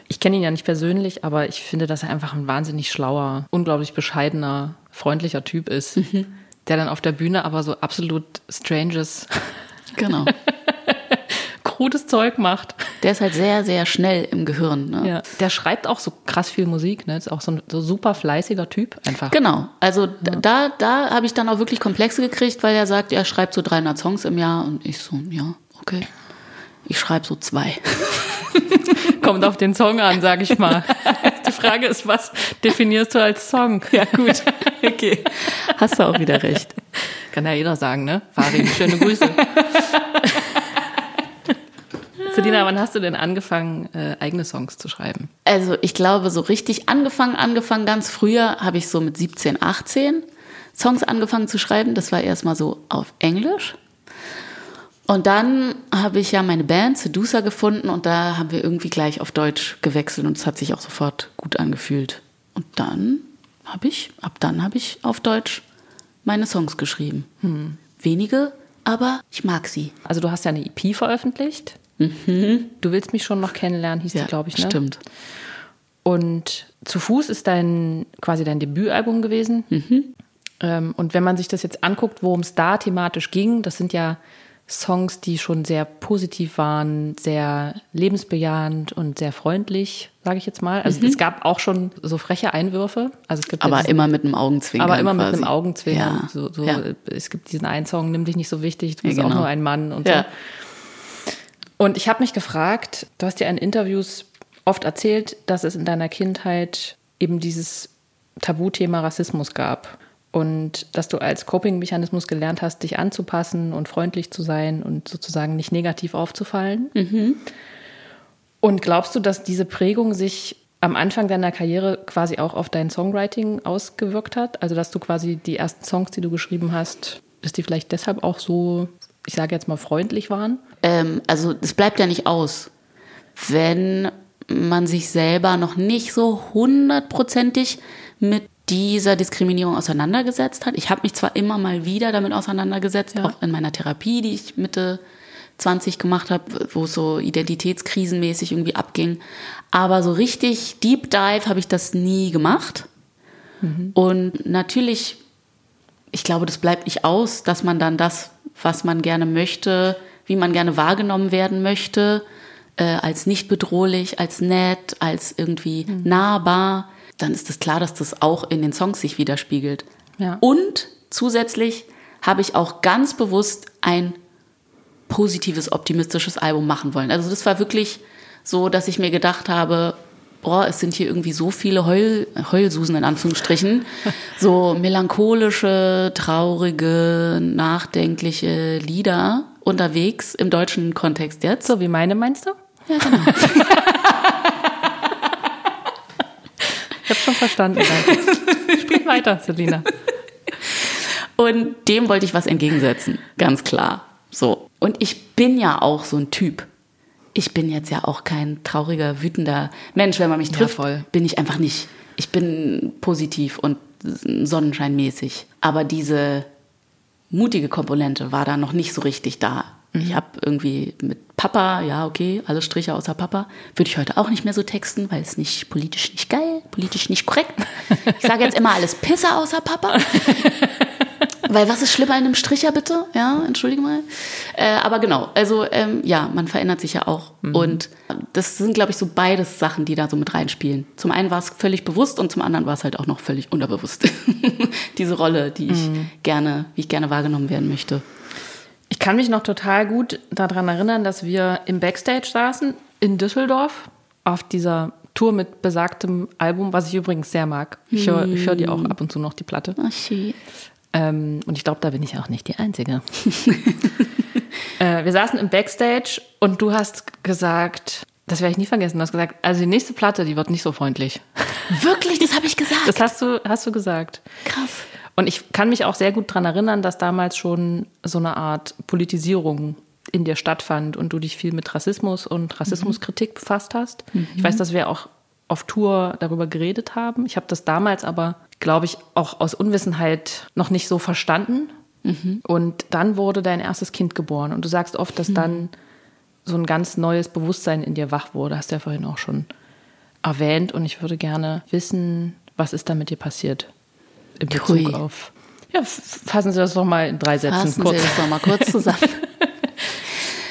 Ich kenne ihn ja nicht persönlich, aber ich finde, dass er einfach ein wahnsinnig schlauer, unglaublich bescheidener, freundlicher Typ ist, mhm. Der dann auf der Bühne aber so absolut stranges genau. [laughs] krudes Zeug macht. Der ist halt sehr, sehr schnell im Gehirn. Ne? Ja. Der schreibt auch so krass viel Musik, ne? Ist auch so ein so super fleißiger Typ einfach. Genau. Also ja. da, da habe ich dann auch wirklich Komplexe gekriegt, weil er sagt, er schreibt so 300 Songs im Jahr und ich so, ja, okay. Ich schreibe so zwei. [laughs] Kommt auf den Song an, sag ich mal. [laughs] Die Frage ist, was definierst du als Song? Ja, gut. [laughs] Okay. Hast du auch wieder recht. Kann ja jeder sagen, ne? Farin, schöne Grüße. [laughs] Selina, wann hast du denn angefangen, äh, eigene Songs zu schreiben? Also ich glaube, so richtig angefangen, angefangen ganz früher habe ich so mit 17, 18 Songs angefangen zu schreiben. Das war erstmal so auf Englisch. Und dann habe ich ja meine Band Sedusa gefunden und da haben wir irgendwie gleich auf Deutsch gewechselt und es hat sich auch sofort gut angefühlt. Und dann habe ich, ab dann habe ich auf Deutsch meine Songs geschrieben. Hm. Wenige, aber ich mag sie. Also du hast ja eine EP veröffentlicht. Mhm. Du willst mich schon noch kennenlernen, hieß ja, die, glaube ich. Ne? Stimmt. Und zu Fuß ist dein quasi dein Debütalbum gewesen. Mhm. Ähm, und wenn man sich das jetzt anguckt, worum es da thematisch ging, das sind ja Songs, die schon sehr positiv waren, sehr lebensbejahend und sehr freundlich, sage ich jetzt mal. Also mhm. es gab auch schon so freche Einwürfe. Also es gibt aber ja diesen, immer mit einem Augenzwinkern. Aber immer quasi. mit einem Augenzwinkern. Ja. So, so, ja. Es gibt diesen einen Song, nimm dich nicht so wichtig, du bist genau. auch nur ein Mann und so. Und ich habe mich gefragt, du hast ja in Interviews oft erzählt, dass es in deiner Kindheit eben dieses Tabuthema Rassismus gab und dass du als Coping-Mechanismus gelernt hast, dich anzupassen und freundlich zu sein und sozusagen nicht negativ aufzufallen. Mhm. Und glaubst du, dass diese Prägung sich am Anfang deiner Karriere quasi auch auf dein Songwriting ausgewirkt hat? Also dass du quasi die ersten Songs, die du geschrieben hast, dass die vielleicht deshalb auch so ich sage jetzt mal, freundlich waren? Ähm, also es bleibt ja nicht aus. Wenn man sich selber noch nicht so hundertprozentig mit dieser Diskriminierung auseinandergesetzt hat. Ich habe mich zwar immer mal wieder damit auseinandergesetzt, ja. auch in meiner Therapie, die ich Mitte 20 gemacht habe, wo es so identitätskrisenmäßig irgendwie abging. Aber so richtig Deep Dive habe ich das nie gemacht. Mhm. Und natürlich, ich glaube, das bleibt nicht aus, dass man dann das was man gerne möchte, wie man gerne wahrgenommen werden möchte, äh, als nicht bedrohlich, als nett, als irgendwie mhm. nahbar, dann ist es das klar, dass das auch in den Songs sich widerspiegelt. Ja. Und zusätzlich habe ich auch ganz bewusst ein positives, optimistisches Album machen wollen. Also das war wirklich so, dass ich mir gedacht habe, boah, es sind hier irgendwie so viele Heul, Heulsusen in Anführungsstrichen, [laughs] so melancholische, traurige, nachdenkliche Lieder unterwegs im deutschen Kontext jetzt. So wie meine meinst du? Ja, genau. [laughs] ich habe schon verstanden. [laughs] Sprich weiter, Selina. Und dem wollte ich was entgegensetzen, ganz klar. So. Und ich bin ja auch so ein Typ ich bin jetzt ja auch kein trauriger, wütender Mensch. Wenn man mich trifft, ja, bin ich einfach nicht. Ich bin positiv und sonnenscheinmäßig. Aber diese mutige Komponente war da noch nicht so richtig da. Mhm. Ich habe irgendwie mit Papa, ja, okay, alle Striche außer Papa, würde ich heute auch nicht mehr so texten, weil es nicht politisch nicht geil, politisch nicht korrekt. Ich sage jetzt immer alles Pisser außer Papa. [laughs] Weil was ist schlimmer in einem Stricher bitte? Ja, entschuldige mal. Äh, aber genau, also ähm, ja, man verändert sich ja auch. Mhm. Und das sind, glaube ich, so beides Sachen, die da so mit reinspielen. Zum einen war es völlig bewusst und zum anderen war es halt auch noch völlig unterbewusst. [laughs] Diese Rolle, die ich mhm. gerne, wie ich gerne wahrgenommen werden möchte. Ich kann mich noch total gut daran erinnern, dass wir im Backstage saßen in Düsseldorf auf dieser Tour mit besagtem Album, was ich übrigens sehr mag. Ich höre hör die auch ab und zu noch, die Platte. Ach, schön. Ähm, und ich glaube, da bin ich auch nicht die Einzige. [laughs] äh, wir saßen im Backstage und du hast gesagt, das werde ich nie vergessen, du hast gesagt, also die nächste Platte, die wird nicht so freundlich. Wirklich, das habe ich [laughs] gesagt. Das hast du, hast du gesagt. Krass. Und ich kann mich auch sehr gut daran erinnern, dass damals schon so eine Art Politisierung in dir stattfand und du dich viel mit Rassismus und Rassismuskritik mhm. befasst hast. Mhm. Ich weiß, dass wir auch auf Tour darüber geredet haben. Ich habe das damals aber, glaube ich, auch aus Unwissenheit noch nicht so verstanden. Mhm. Und dann wurde dein erstes Kind geboren. Und du sagst oft, dass mhm. dann so ein ganz neues Bewusstsein in dir wach wurde. Hast du ja vorhin auch schon erwähnt. Und ich würde gerne wissen, was ist da mit dir passiert? In Bezug Hui. auf. Ja, fassen Sie das doch mal in drei Sätzen fassen kurz. Sie das doch mal kurz [laughs] zusammen.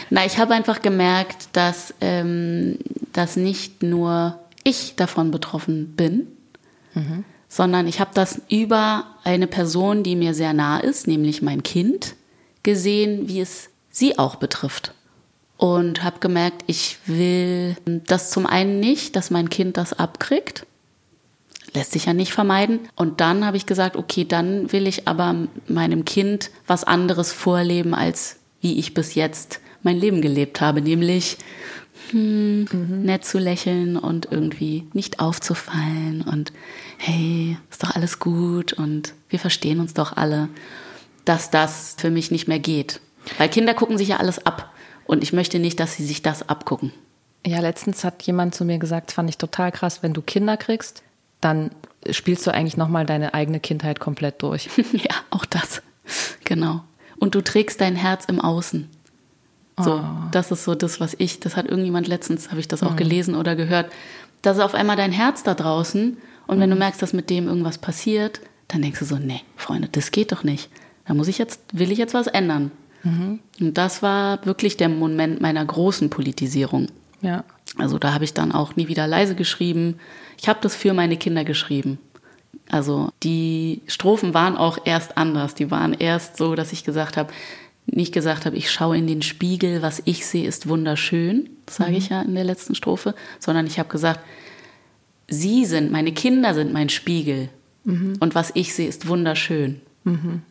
Na, ich habe einfach gemerkt, dass, ähm, dass nicht nur ich davon betroffen bin, mhm. sondern ich habe das über eine Person, die mir sehr nah ist, nämlich mein Kind, gesehen, wie es sie auch betrifft. Und habe gemerkt, ich will das zum einen nicht, dass mein Kind das abkriegt. Lässt sich ja nicht vermeiden. Und dann habe ich gesagt, okay, dann will ich aber meinem Kind was anderes vorleben, als wie ich bis jetzt mein Leben gelebt habe, nämlich hm, mhm. nett zu lächeln und irgendwie nicht aufzufallen und hey, ist doch alles gut und wir verstehen uns doch alle, dass das für mich nicht mehr geht. Weil Kinder gucken sich ja alles ab und ich möchte nicht, dass sie sich das abgucken. Ja, letztens hat jemand zu mir gesagt, fand ich total krass, wenn du Kinder kriegst, dann spielst du eigentlich nochmal deine eigene Kindheit komplett durch. [laughs] ja, auch das. Genau. Und du trägst dein Herz im Außen. So, oh. das ist so das, was ich, das hat irgendjemand letztens, habe ich das auch mhm. gelesen oder gehört. Da ist auf einmal dein Herz da draußen und wenn du mhm. merkst, dass mit dem irgendwas passiert, dann denkst du so, nee, Freunde, das geht doch nicht. Da muss ich jetzt, will ich jetzt was ändern. Mhm. Und das war wirklich der Moment meiner großen Politisierung. Ja. Also da habe ich dann auch nie wieder leise geschrieben. Ich habe das für meine Kinder geschrieben. Also die Strophen waren auch erst anders. Die waren erst so, dass ich gesagt habe, nicht gesagt habe, ich schaue in den Spiegel, was ich sehe, ist wunderschön, sage mhm. ich ja in der letzten Strophe, sondern ich habe gesagt, Sie sind, meine Kinder sind mein Spiegel mhm. und was ich sehe, ist wunderschön. Mhm.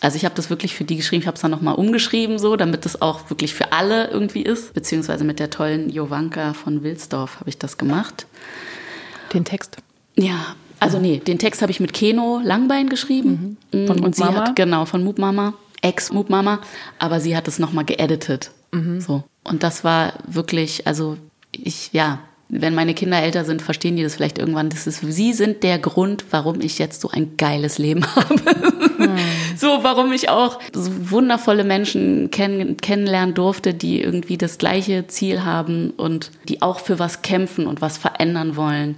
Also ich habe das wirklich für die geschrieben, ich habe es dann nochmal umgeschrieben, so, damit es auch wirklich für alle irgendwie ist, beziehungsweise mit der tollen Jovanka von Wilsdorf habe ich das gemacht. Den Text? Ja, also nee, den Text habe ich mit Keno Langbein geschrieben. Mhm. Von und sie Mama? hat genau von Moop Mama. Ex-Moop-Mama, aber sie hat es nochmal geeditet. Mhm. So. Und das war wirklich, also ich, ja, wenn meine Kinder älter sind, verstehen die das vielleicht irgendwann. Das ist, sie sind der Grund, warum ich jetzt so ein geiles Leben [laughs] habe. Mhm. So, warum ich auch so wundervolle Menschen kenn kennenlernen durfte, die irgendwie das gleiche Ziel haben und die auch für was kämpfen und was verändern wollen.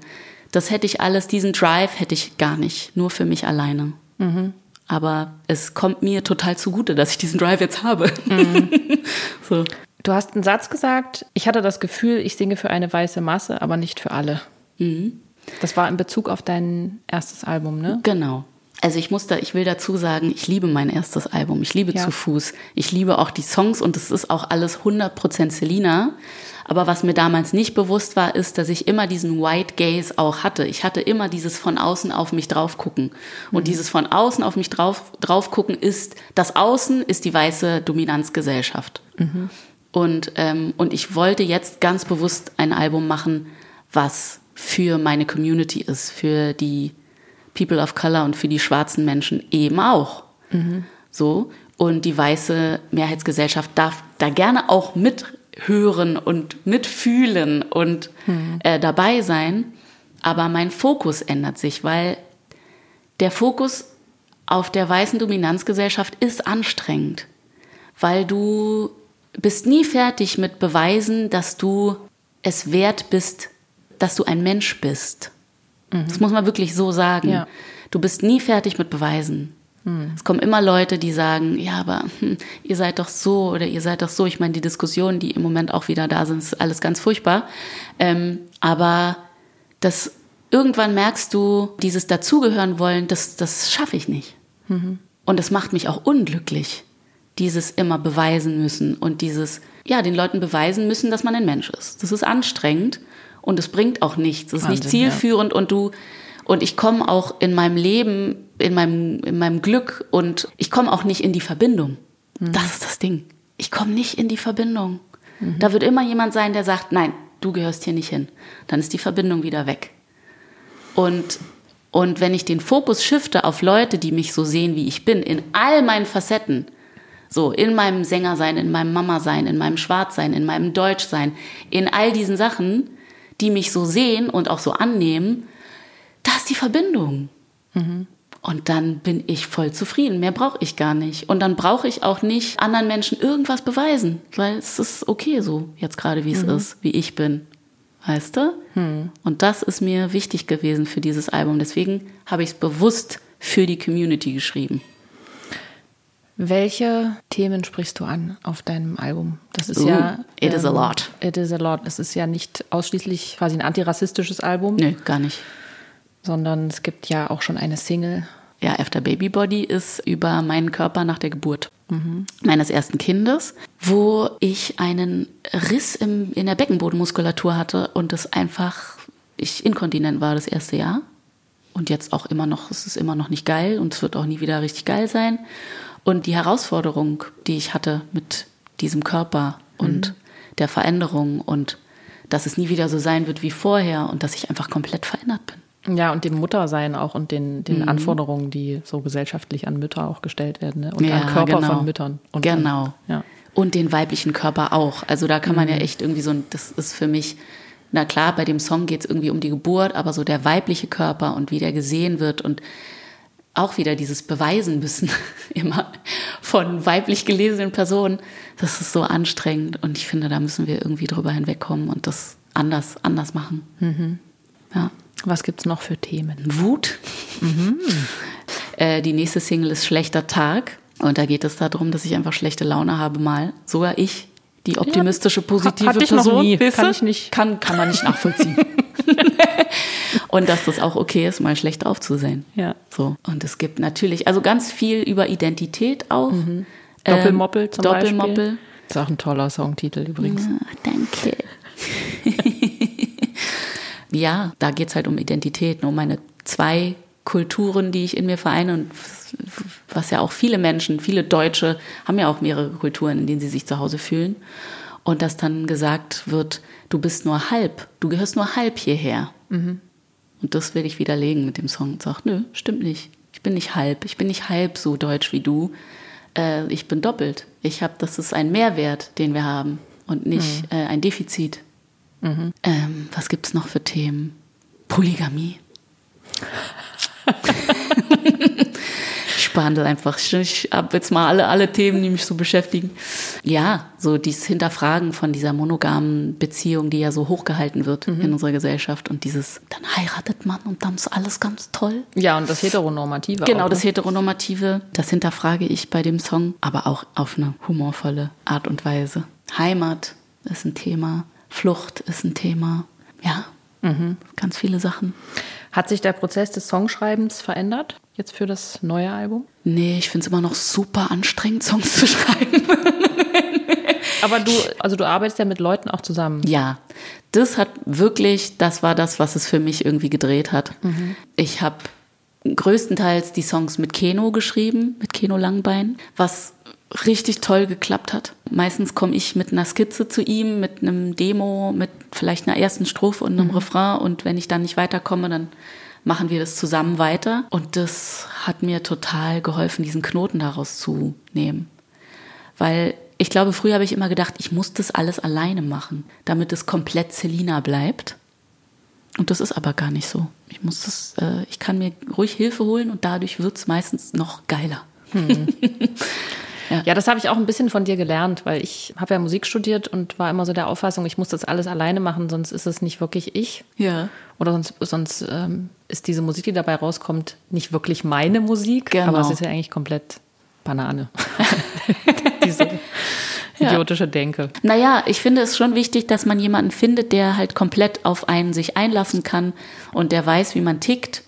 Das hätte ich alles, diesen Drive hätte ich gar nicht, nur für mich alleine. Mhm. Aber es kommt mir total zugute, dass ich diesen Drive jetzt habe. Mhm. [laughs] so. Du hast einen Satz gesagt, ich hatte das Gefühl, ich singe für eine weiße Masse, aber nicht für alle. Mhm. Das war in Bezug auf dein erstes Album, ne? Genau. Also ich muss da, ich will dazu sagen, ich liebe mein erstes Album. Ich liebe ja. zu Fuß. Ich liebe auch die Songs und es ist auch alles 100% Selina. Aber was mir damals nicht bewusst war, ist, dass ich immer diesen White Gaze auch hatte. Ich hatte immer dieses von außen auf mich drauf gucken. Und mhm. dieses von außen auf mich drauf, drauf gucken ist, das Außen ist die weiße Dominanzgesellschaft. Mhm. Und, ähm, und ich wollte jetzt ganz bewusst ein Album machen, was für meine Community ist, für die People of Color und für die schwarzen Menschen eben auch. Mhm. So. Und die weiße Mehrheitsgesellschaft darf da gerne auch mit hören und mitfühlen und hm. äh, dabei sein. Aber mein Fokus ändert sich, weil der Fokus auf der weißen Dominanzgesellschaft ist anstrengend, weil du bist nie fertig mit Beweisen, dass du es wert bist, dass du ein Mensch bist. Mhm. Das muss man wirklich so sagen. Ja. Du bist nie fertig mit Beweisen. Hm. Es kommen immer Leute, die sagen, ja, aber hm, ihr seid doch so oder ihr seid doch so. Ich meine, die Diskussionen, die im Moment auch wieder da sind, ist alles ganz furchtbar. Ähm, aber das irgendwann merkst du, dieses dazugehören wollen, das, das schaffe ich nicht. Mhm. Und das macht mich auch unglücklich, dieses immer beweisen müssen und dieses, ja, den Leuten beweisen müssen, dass man ein Mensch ist. Das ist anstrengend und es bringt auch nichts. Es ist Wahnsinn, nicht zielführend ja. und du Und ich komme auch in meinem Leben, in meinem, in meinem Glück und ich komme auch nicht in die Verbindung. Mhm. Das ist das Ding. Ich komme nicht in die Verbindung. Mhm. Da wird immer jemand sein, der sagt, nein, du gehörst hier nicht hin. Dann ist die Verbindung wieder weg. Und, und wenn ich den Fokus shifte auf Leute, die mich so sehen, wie ich bin, in all meinen Facetten, so in meinem Sängersein, in meinem Mama-Sein, in meinem Schwarzsein, in meinem Deutschsein, in all diesen Sachen, die mich so sehen und auch so annehmen, da ist die Verbindung. Mhm. Und dann bin ich voll zufrieden. Mehr brauche ich gar nicht. Und dann brauche ich auch nicht anderen Menschen irgendwas beweisen, weil es ist okay so, jetzt gerade wie es mhm. ist, wie ich bin. Weißt du? Mhm. Und das ist mir wichtig gewesen für dieses Album. Deswegen habe ich es bewusst für die Community geschrieben. Welche Themen sprichst du an auf deinem Album? Das ist Ooh, ja. It ähm, is a ähm, lot. It is a lot. Es ist ja nicht ausschließlich quasi ein antirassistisches Album. Nö, gar nicht sondern es gibt ja auch schon eine Single. Ja, After Baby Body ist über meinen Körper nach der Geburt mhm. meines ersten Kindes, wo ich einen Riss im, in der Beckenbodenmuskulatur hatte und es einfach, ich inkontinent war das erste Jahr. Und jetzt auch immer noch, es ist immer noch nicht geil und es wird auch nie wieder richtig geil sein. Und die Herausforderung, die ich hatte mit diesem Körper und mhm. der Veränderung und dass es nie wieder so sein wird wie vorher und dass ich einfach komplett verändert bin. Ja, und dem Muttersein auch und den, den mhm. Anforderungen, die so gesellschaftlich an Mütter auch gestellt werden ne? und ja, an Körper genau. von Müttern. Und genau. An, ja. Und den weiblichen Körper auch. Also da kann man mhm. ja echt irgendwie so, das ist für mich, na klar, bei dem Song geht es irgendwie um die Geburt, aber so der weibliche Körper und wie der gesehen wird und auch wieder dieses Beweisen müssen, [laughs] immer von weiblich gelesenen Personen, das ist so anstrengend. Und ich finde, da müssen wir irgendwie drüber hinwegkommen und das anders, anders machen. Mhm. Ja. Was gibt es noch für Themen? Wut. Mhm. [laughs] Äh, die nächste Single ist Schlechter Tag. Und da geht es darum, dass ich einfach schlechte Laune habe, mal. Sogar ich, die optimistische, positive ich Person. Nie. Kann ich nicht. Kann, kann man nicht [laughs] nachvollziehen. Und dass das auch okay ist, mal schlecht aufzusehen. Ja. So. Und es gibt natürlich, also ganz viel über Identität auch. Mhm. Doppelmoppel zum Doppelmoppel. Beispiel. Das ist auch ein toller Songtitel übrigens. Ja, danke [laughs] ja, da geht es halt um Identität, um meine zwei Kulturen, die ich in mir vereine und was ja auch viele Menschen, viele Deutsche haben ja auch mehrere Kulturen, in denen sie sich zu Hause fühlen. Und dass dann gesagt wird, du bist nur halb, du gehörst nur halb hierher. Mhm. Und das will ich widerlegen mit dem Song und sage, nö, stimmt nicht. Ich bin nicht halb, ich bin nicht halb so deutsch wie du. Äh, ich bin doppelt. Ich habe, das ist ein Mehrwert, den wir haben und nicht mhm. äh, ein Defizit. Mhm. Ähm, was gibt es noch für Themen? Polygamie. [laughs] Spannend einfach. Ich habe jetzt mal alle, alle Themen, die mich so beschäftigen. Ja, so dieses Hinterfragen von dieser monogamen Beziehung, die ja so hochgehalten wird mhm. in unserer Gesellschaft und dieses, dann heiratet man und dann ist alles ganz toll. Ja, und das Heteronormative. Genau, auch, ne? das Heteronormative, das hinterfrage ich bei dem Song, aber auch auf eine humorvolle Art und Weise. Heimat ist ein Thema. Flucht ist ein Thema. Ja, mhm. ganz viele Sachen. Hat sich der Prozess des Songschreibens verändert jetzt für das neue Album? Nee, ich finde es immer noch super anstrengend, Songs zu [laughs] schreiben. Aber du, also du arbeitest ja mit Leuten auch zusammen. Ja, das hat wirklich, das war das, was es für mich irgendwie gedreht hat. Mhm. Ich habe größtenteils die Songs mit Keno geschrieben, mit Keno Langbein, was richtig toll geklappt hat. Meistens komme ich mit einer Skizze zu ihm, mit einem Demo, mit vielleicht einer ersten Strophe und einem mhm. Refrain und wenn ich dann nicht weiterkomme, dann machen wir das zusammen weiter und das hat mir total geholfen, diesen Knoten daraus zu nehmen. Weil ich glaube, früher habe ich immer gedacht, ich muss das alles alleine machen, damit es komplett Selina bleibt. Und das ist aber gar nicht so. Ich muss das, äh, ich kann mir ruhig Hilfe holen und dadurch wird es meistens noch geiler. Hm. [laughs] Ja, ja das habe ich auch ein bisschen von dir gelernt, weil ich habe ja Musik studiert und war immer so der Auffassung, ich muss das alles alleine machen, sonst ist es nicht wirklich ich. Ja. Oder sonst, sonst ähm, ist diese Musik, die dabei rauskommt, nicht wirklich meine Musik. Genau. Aber es ist ja eigentlich komplett Banane. [laughs] diese idiotische Denke. Naja, ich finde es schon wichtig, dass man jemanden findet, der halt komplett auf einen sich einlassen kann und der weiß, wie man tickt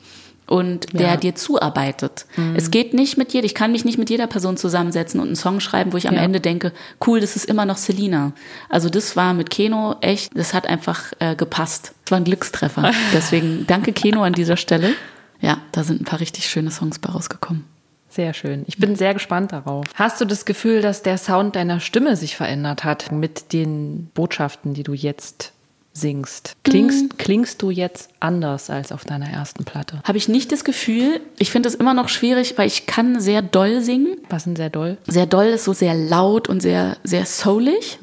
und der Ja. dir zuarbeitet. Es geht nicht mit jeder, ich kann mich nicht mit jeder Person zusammensetzen und einen Song schreiben, wo ich am Ja. Ende denke, cool, das ist immer noch Selina. Also das war mit Keno echt, das hat einfach äh, gepasst. Das war ein Glückstreffer. [laughs] Deswegen danke Keno an dieser Stelle. Ja, da sind ein paar richtig schöne Songs bei rausgekommen. Sehr schön. Ich bin sehr gespannt darauf. Hast du das Gefühl, dass der Sound deiner Stimme sich verändert hat mit den Botschaften, die du jetzt singst? Klingst, klingst du jetzt anders als auf deiner ersten Platte? Habe ich nicht das Gefühl, ich finde es immer noch schwierig, weil ich kann sehr doll singen. Was denn sehr doll? Sehr doll ist so sehr laut und sehr, sehr soulig.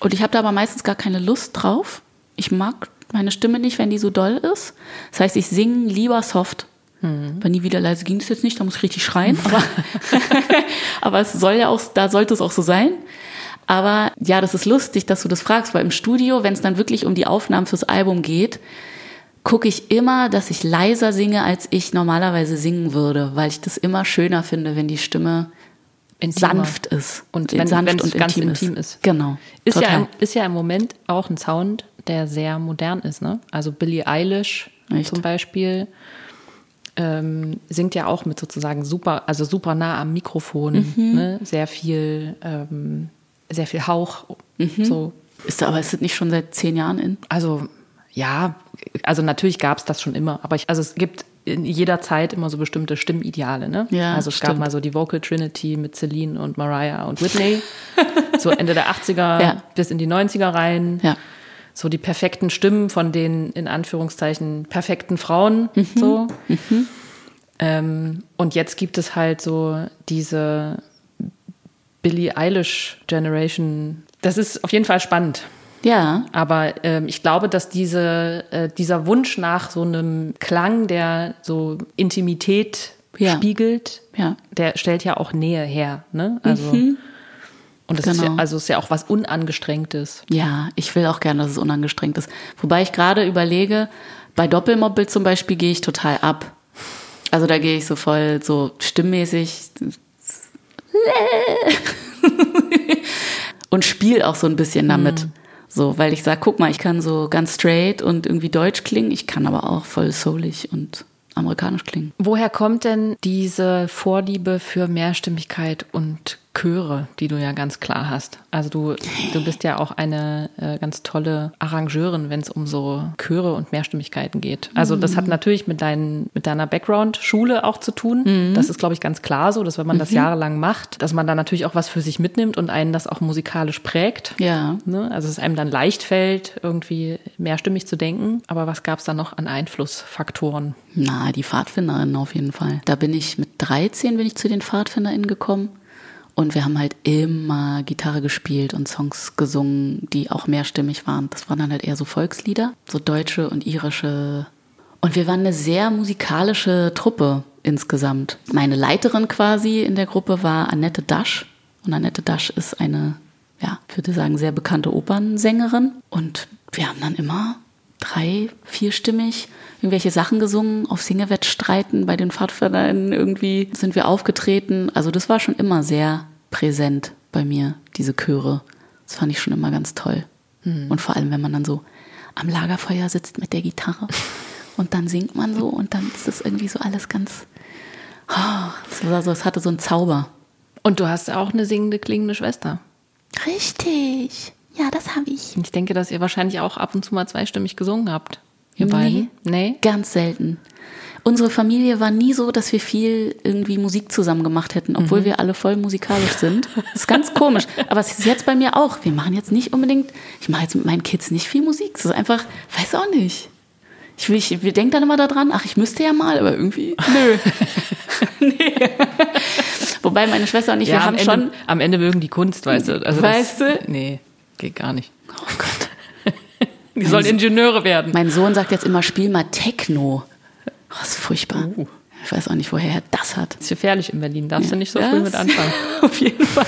Und ich habe da aber meistens gar keine Lust drauf. Ich mag meine Stimme nicht, wenn die so doll ist. Das heißt, ich singe lieber soft. Bei nie wieder leise ging es jetzt nicht, da muss ich richtig schreien. Aber, [laughs] [laughs] aber es soll ja auch, da sollte es auch so sein. Aber ja, das ist lustig, dass du das fragst, weil im Studio, wenn es dann wirklich um die Aufnahmen fürs Album geht, gucke ich immer, dass ich leiser singe, als ich normalerweise singen würde, weil ich das immer schöner finde, wenn die Stimme Intimer. sanft ist Und wenn- sanft und ganz intim, intim ist. ist. Genau. Ist ja, Total. ist ja im Moment auch ein Sound, der sehr modern ist. Ne? Also Billie Eilish Echt? zum Beispiel ähm, singt ja auch mit sozusagen super, also super nah am Mikrofon. Mhm. Ne? Sehr viel, ähm, sehr viel Hauch. Mhm. So. ist da, aber ist das nicht schon seit zehn Jahren in? Also ja, also natürlich gab es das schon immer, aber ich, also es gibt in jeder Zeit immer so bestimmte Stimmideale. Ne? Ja, also es gab stimmt. mal so die Vocal Trinity mit Celine und Mariah und Whitney, [laughs] so Ende der 80er Ja. bis in die 90er rein. Ja. So die perfekten Stimmen von den in Anführungszeichen perfekten Frauen. So. Ähm, und jetzt gibt es halt so diese Billie Eilish Generation. Das ist auf jeden Fall spannend. Ja, Aber ähm, ich glaube, dass diese, äh, dieser Wunsch nach so einem Klang, der so Intimität Ja. spiegelt, Ja. der stellt ja auch Nähe her. Ne? Also, Und das ist, ja, Genau. also ist ja auch was Unangestrengtes. ja, ich will auch gerne, dass es unangestrengt ist. Wobei ich gerade überlege, bei Doppelmobbel zum Beispiel gehe ich total ab. Also da gehe ich so voll so stimmmäßig [laughs] und spiele auch so ein bisschen damit. So, weil ich sage, guck mal, ich kann so ganz straight und irgendwie deutsch klingen, ich kann aber auch voll soulig und amerikanisch klingen. Woher kommt denn diese Vorliebe für Mehrstimmigkeit und Chöre, die du ja ganz klar hast? Also du, du bist ja auch eine äh, ganz tolle Arrangeurin, wenn es um so Chöre und Mehrstimmigkeiten geht. Also das hat natürlich mit, deinen, mit deiner Background-Schule auch zu tun. Das ist, glaube ich, ganz klar so, dass wenn man das jahrelang macht, dass man da natürlich auch was für sich mitnimmt und einen das auch musikalisch prägt. Ja. Ne? Also es einem dann leicht fällt, irgendwie mehrstimmig zu denken. Aber was gab es da noch an Einflussfaktoren? Na, die Pfadfinderin auf jeden Fall. Da bin ich mit 13 bin ich zu den PfadfinderInnen gekommen. Und wir haben halt immer Gitarre gespielt und Songs gesungen, die auch mehrstimmig waren. Das waren dann halt eher so Volkslieder, so deutsche und irische. Und wir waren eine sehr musikalische Truppe insgesamt. Meine Leiterin quasi in der Gruppe war Annette Dasch. Und Annette Dasch ist eine, ja, ich würde sagen, sehr bekannte Opernsängerin. Und wir haben dann immer drei, vierstimmig irgendwelche Sachen gesungen, auf Singewettstreiten bei den Pfadfindern irgendwie sind wir aufgetreten. Also das war schon immer sehr präsent bei mir, diese Chöre. Das fand ich schon immer ganz toll. Und vor allem, wenn man dann so am Lagerfeuer sitzt mit der Gitarre [laughs] und dann singt man so und dann ist das irgendwie so alles ganz, oh, es war so, es hatte so einen Zauber. Und du hast auch eine singende, klingende Schwester. Richtig. Ja, das habe ich. Ich denke, dass ihr wahrscheinlich auch ab und zu mal zweistimmig gesungen habt. Ihr Nee. beiden? Nee? Ganz selten. Unsere Familie war nie so, dass wir viel irgendwie Musik zusammen gemacht hätten, obwohl wir alle voll musikalisch sind. Das ist ganz komisch. Aber es ist jetzt bei mir auch. Wir machen jetzt nicht unbedingt, ich mache jetzt mit meinen Kids nicht viel Musik. Das ist einfach, weiß auch nicht. Ich, will- ich, wir denken dann immer daran, ach, ich müsste ja mal, aber irgendwie, nö. [laughs] nee. [laughs] Wobei meine Schwester und ich, wir am haben Ende, schon, Am Ende mögen die Kunst, weißt du. Also Weißt das, du? Nee, geht gar nicht. oh Gott. [laughs] Die sollen Ingenieure werden. Mein Sohn sagt jetzt immer, spiel mal Techno. Oh, das ist furchtbar. Oh. Ich weiß auch nicht, woher er das hat. ist gefährlich in Berlin. Darfst du nicht so Ja, früh mit [laughs] anfangen. Auf jeden Fall.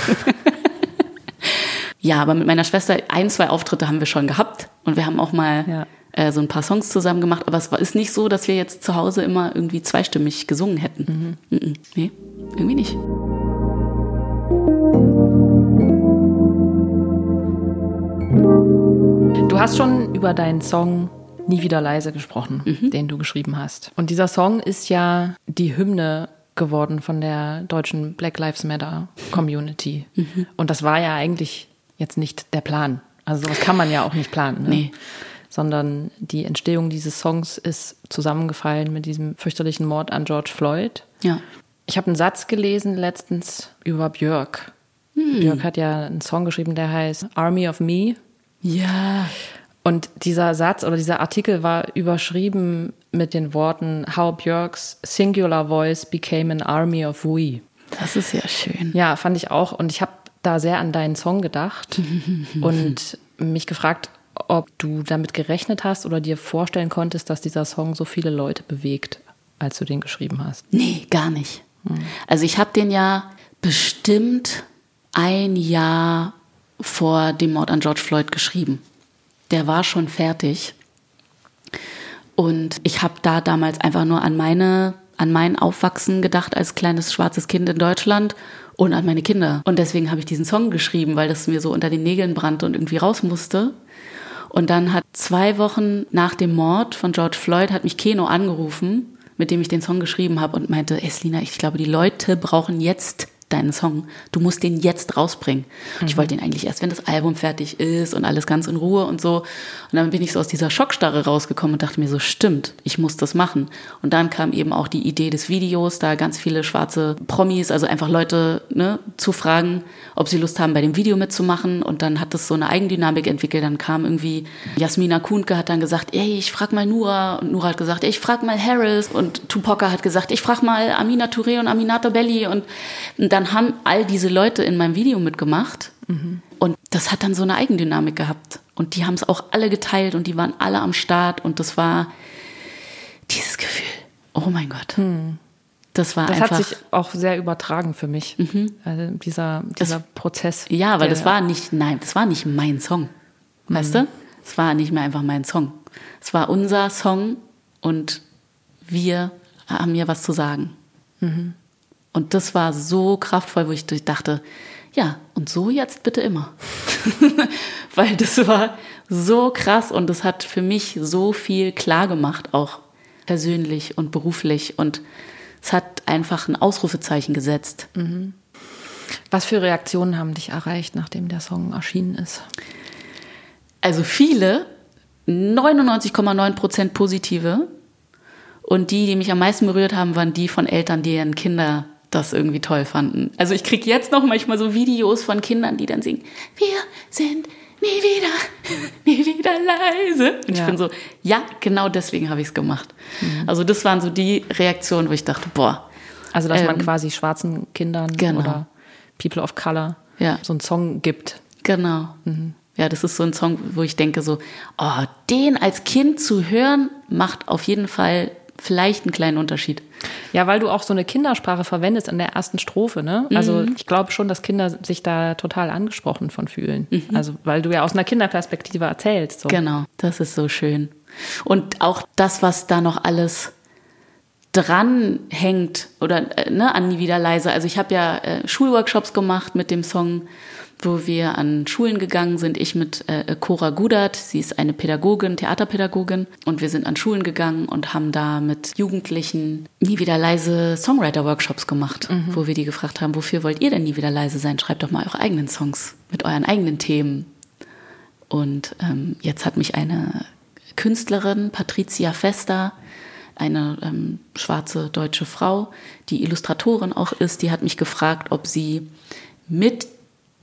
ja, aber mit meiner Schwester ein, zwei Auftritte haben wir schon gehabt und wir haben auch mal Ja. äh, so ein paar Songs zusammen gemacht, aber es ist nicht so, dass wir jetzt zu Hause immer irgendwie zweistimmig gesungen hätten. Mhm. Nee, irgendwie nicht. Hast schon über deinen Song Nie wieder leise gesprochen, mhm. den du geschrieben hast. Und dieser Song ist ja die Hymne geworden von der deutschen Black Lives Matter Community. Mhm. Und das war ja eigentlich jetzt nicht der Plan. Also sowas kann man ja auch nicht planen. Ne? Nee. Sondern die Entstehung dieses Songs ist zusammengefallen mit diesem fürchterlichen Mord an George Floyd. Ja. Ich habe einen Satz gelesen letztens über Björk. Hm. Björk hat ja einen Song geschrieben, der heißt Army of Me. Ja. Und dieser Satz oder dieser Artikel war überschrieben mit den Worten How Björks singular voice became an army of we. Das ist ja schön. Ja, fand ich auch. Und ich habe da sehr an deinen Song gedacht [laughs] und mich gefragt, ob du damit gerechnet hast oder dir vorstellen konntest, dass dieser Song so viele Leute bewegt, als du den geschrieben hast. Nee, gar nicht. Hm. Also ich habe den ja bestimmt ein Jahr vor dem Mord an George Floyd geschrieben der war schon fertig. Und ich habe da damals einfach nur an meine, an mein Aufwachsen gedacht als kleines schwarzes Kind in Deutschland und an meine Kinder. Und deswegen habe ich diesen Song geschrieben, weil das mir so unter den Nägeln brannte und irgendwie raus musste. Und dann hat zwei Wochen nach dem Mord von George Floyd hat mich Keno angerufen, mit dem ich den Song geschrieben habe und meinte, Eslina, ich glaube, die Leute brauchen jetzt deinen Song. Du musst den jetzt rausbringen. Mhm. Ich wollte den eigentlich erst, wenn das Album fertig ist und alles ganz in Ruhe und so. Und dann bin ich so aus dieser Schockstarre rausgekommen und dachte mir so, stimmt, ich muss das machen. Und dann kam eben auch die Idee des Videos, da ganz viele schwarze Promis, also einfach Leute ne, zu fragen, ob sie Lust haben, bei dem Video mitzumachen. Und dann hat das so eine Eigendynamik entwickelt. Dann kam irgendwie Jasmina Kuhnke hat dann gesagt, ey, ich frag mal Nura. Und Nura hat gesagt, ey, ich frag mal Harris. Und Tupoka hat gesagt, ich frag mal Amina Touré und Aminata Belli. Und dann dann haben all diese Leute in meinem Video mitgemacht. Mhm. Und das hat dann so eine Eigendynamik gehabt. Und die haben es auch alle geteilt und die waren alle am Start. Und das war dieses Gefühl. Oh mein Gott. Mhm. Das war das einfach. hat sich auch sehr übertragen für mich. Mhm. Also dieser, dieser das, Prozess. Ja, weil das war nicht, nein, das war nicht mein Song. Weißt mhm. du? Es war nicht mehr einfach mein Song. Es war unser Song und wir haben mir was zu sagen. Mhm. Und das war so kraftvoll, wo ich dachte, ja, und so jetzt bitte immer. [laughs] Weil das war so krass und das hat für mich so viel klar gemacht, auch persönlich und beruflich. Und es hat einfach ein Ausrufezeichen gesetzt. Mhm. Was für Reaktionen haben dich erreicht, nachdem der Song erschienen ist? Also viele, 99,9 Prozent positive. Und die, die mich am meisten berührt haben, waren die von Eltern, die ihren Kinder das irgendwie toll fanden. Also ich kriege jetzt noch manchmal so Videos von Kindern, die dann singen, wir sind nie wieder, [laughs] nie wieder leise. Und ja. ich bin so, ja, genau deswegen habe ich es gemacht. Mhm. Also das waren so die Reaktionen, wo ich dachte, boah. Also dass ähm, man quasi schwarzen Kindern genau. oder People of Color ja. so einen Song gibt. Genau. Mhm. Ja, das ist so ein Song, wo ich denke so, oh, den als Kind zu hören, macht auf jeden Fall vielleicht einen kleinen Unterschied. Ja, weil du auch so eine Kindersprache verwendest in der ersten Strophe, ne? Also mhm. ich glaube schon, dass Kinder sich da total angesprochen von fühlen. Mhm. Also weil du ja aus einer Kinderperspektive erzählst. So. Genau, das ist so schön. Und auch das, was da noch alles dran hängt oder äh, ne, an Nie wieder leise. Also ich habe ja äh, Schulworkshops gemacht mit dem Song wo wir an Schulen gegangen sind. Ich mit äh, Cora Gudert, sie ist eine Pädagogin, Theaterpädagogin. Und wir sind an Schulen gegangen und haben da mit Jugendlichen nie wieder leise Songwriter-Workshops gemacht, mhm. wo wir die gefragt haben, wofür wollt ihr denn nie wieder leise sein? Schreibt doch mal eure eigenen Songs mit euren eigenen Themen. Und ähm, jetzt hat mich eine Künstlerin, Patricia Fester, eine ähm, schwarze deutsche Frau, die Illustratorin auch ist, die hat mich gefragt, ob sie mit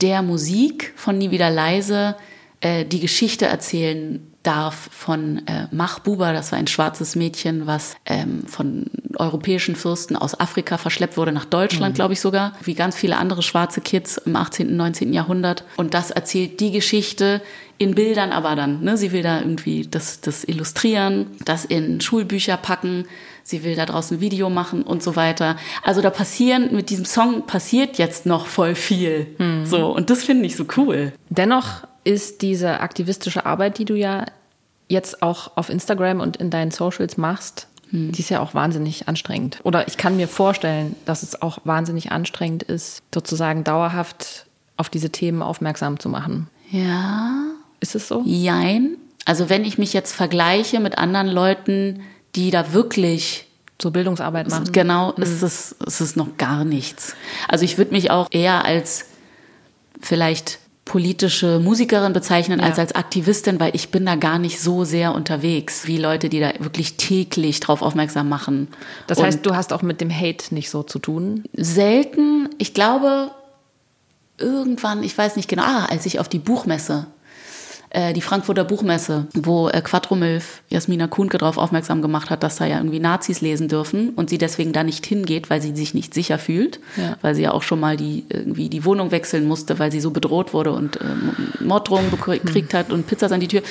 der Musik von Nie wieder leise äh, die Geschichte erzählen darf von äh, Mahbuba, das war ein schwarzes Mädchen, was ähm, von europäischen Fürsten aus Afrika verschleppt wurde nach Deutschland, mhm. glaube ich sogar, wie ganz viele andere schwarze Kids im 18., 19. Jahrhundert. Und das erzählt die Geschichte in Bildern aber dann. Ne? Sie will da irgendwie das, das illustrieren, das in Schulbücher packen, sie will da draußen ein Video machen und so weiter. Also da passieren, mit diesem Song passiert jetzt noch voll viel. Mhm. So, und das finde ich so cool. Dennoch ist diese aktivistische Arbeit, die du ja jetzt auch auf Instagram und in deinen Socials machst, hm. die ist ja auch wahnsinnig anstrengend. Oder ich kann mir vorstellen, dass es auch wahnsinnig anstrengend ist, sozusagen dauerhaft auf diese Themen aufmerksam zu machen. Ja. Ist es so? Jein. Also wenn ich mich jetzt vergleiche mit anderen Leuten, die da wirklich so Bildungsarbeit machen. Genau, mhm. ist es, ist es noch gar nichts. Also ich würde mich auch eher als vielleicht politische Musikerin bezeichnen ja. als als Aktivistin, weil ich bin da gar nicht so sehr unterwegs wie Leute, die da wirklich täglich drauf aufmerksam machen. Das heißt, Und du hast auch mit dem Hate nicht so zu tun? Selten. Ich glaube, irgendwann, ich weiß nicht genau, ah, als ich auf die Buchmesse äh, die Frankfurter Buchmesse, wo äh, Quattromilf Jasmina Kuhnke darauf aufmerksam gemacht hat, dass da ja irgendwie Nazis lesen dürfen und sie deswegen da nicht hingeht, weil sie sich nicht sicher fühlt, ja. weil sie ja auch schon mal die irgendwie die Wohnung wechseln musste, weil sie so bedroht wurde und äh, Morddrohungen gekriegt hm. hat und Pizzas an die Tür.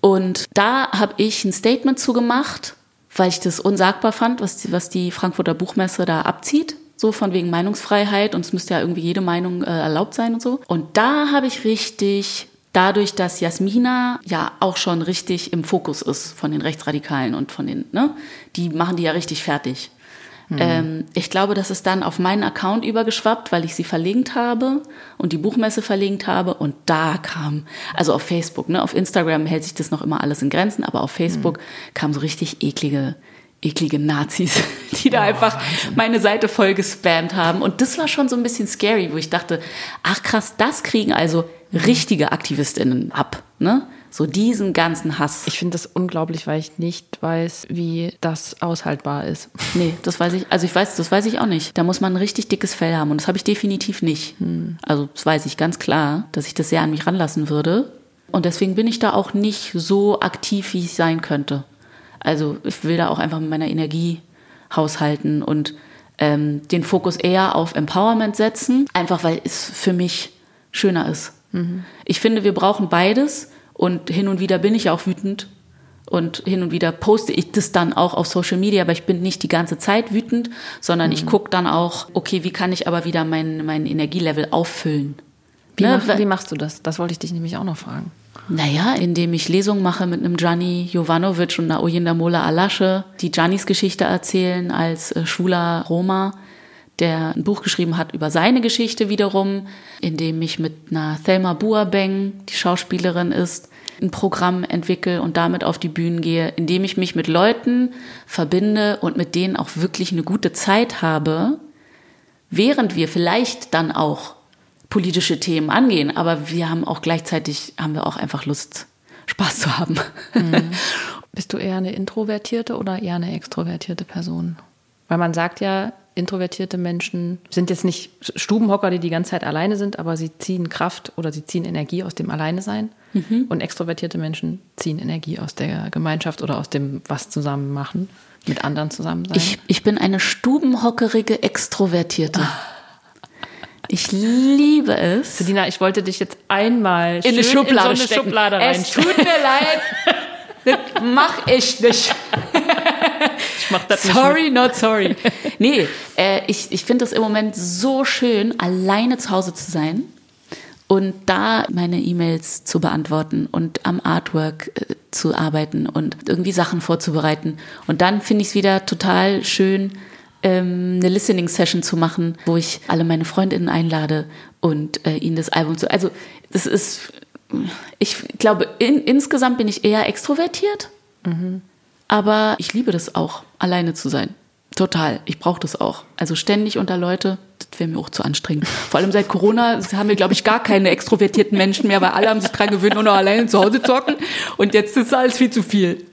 Und da habe ich ein Statement zugemacht, weil ich das unsagbar fand, was die, was die Frankfurter Buchmesse da abzieht so von wegen Meinungsfreiheit und es müsste ja irgendwie jede Meinung äh, erlaubt sein und so. Und da habe ich richtig dadurch, dass Jasmina ja auch schon richtig im Fokus ist von den Rechtsradikalen und von den, ne, die machen die ja richtig fertig. Mhm. Ähm, ich glaube, das ist dann auf meinen Account übergeschwappt, weil ich sie verlinkt habe und die Buchmesse verlinkt habe und da kam, also auf Facebook, ne, auf Instagram hält sich das noch immer alles in Grenzen, aber auf Facebook mhm. kamen so richtig eklige eklige Nazis, [laughs] die da oh, einfach meine Seite voll gespammt haben. Und das war schon so ein bisschen scary, wo ich dachte, ach krass, das kriegen also richtige AktivistInnen ab. Ne? So diesen ganzen Hass. Ich finde das unglaublich, weil ich nicht weiß, wie das aushaltbar ist. [laughs] Nee, das weiß ich, also ich weiß, das weiß ich auch nicht. Da muss man ein richtig dickes Fell haben und das habe ich definitiv nicht. Hm. Also das weiß ich ganz klar, dass ich das sehr an mich ranlassen würde. Und deswegen bin ich da auch nicht so aktiv, wie ich sein könnte. Also ich will da auch einfach mit meiner Energie haushalten und ähm, den Fokus eher auf Empowerment setzen, einfach weil es für mich schöner ist. Mhm. Ich finde, wir brauchen beides und hin und wieder bin ich auch wütend und hin und wieder poste ich das dann auch auf Social Media, aber ich bin nicht die ganze Zeit wütend, sondern mhm. ich gucke dann auch, okay, wie kann ich aber wieder mein, mein Energielevel auffüllen? Wie, ne? mach, wie machst du das? Das wollte ich dich nämlich auch noch fragen. Naja, indem ich Lesungen mache mit einem Gianni Jovanovic und einer Oyinda Mola Alasche, die Giannis Geschichte erzählen als äh, schwuler Roma der ein Buch geschrieben hat über seine Geschichte wiederum, in dem ich mit einer Thelma Buabeng, die Schauspielerin ist, ein Programm entwickle und damit auf die Bühnen gehe, indem ich mich mit Leuten verbinde und mit denen auch wirklich eine gute Zeit habe, während wir vielleicht dann auch politische Themen angehen, aber wir haben auch gleichzeitig haben wir auch einfach Lust Spaß zu haben. Mhm. [laughs] Bist du eher eine introvertierte oder eher eine extrovertierte Person? Weil man sagt ja, introvertierte Menschen sind jetzt nicht Stubenhocker, die die ganze Zeit alleine sind, aber sie ziehen Kraft oder sie ziehen Energie aus dem Alleinesein. Mhm. Und extrovertierte Menschen ziehen Energie aus der Gemeinschaft oder aus dem was zusammen machen, mit anderen zusammen sein. Ich, ich bin eine stubenhockerige Extrovertierte. [laughs] Ich liebe es. Sedina, ich wollte dich jetzt einmal in eine Schublade, in so eine Schublade Es tut mir [laughs] leid. Das mach ich nicht. [laughs] [laughs] Ich mach das sorry, nicht not sorry. [laughs] Nee, äh, ich, ich finde es im Moment so schön, alleine zu Hause zu sein und da meine E-Mails zu beantworten und am Artwork äh, zu arbeiten und irgendwie Sachen vorzubereiten. Und dann finde ich es wieder total schön, ähm, eine Listening-Session zu machen, wo ich alle meine Freundinnen einlade und äh, ihnen das Album zu. Also, das ist, ich glaube, in, insgesamt bin ich eher extrovertiert. Mhm. Aber ich liebe das auch, alleine zu sein. Total. Ich brauche das auch. Also ständig unter Leute, das wäre mir auch zu anstrengend. Vor allem seit Corona haben wir, glaube ich, gar keine extrovertierten Menschen mehr, weil alle haben sich dran gewöhnt, nur noch alleine zu Hause zocken. Und jetzt ist alles viel zu viel.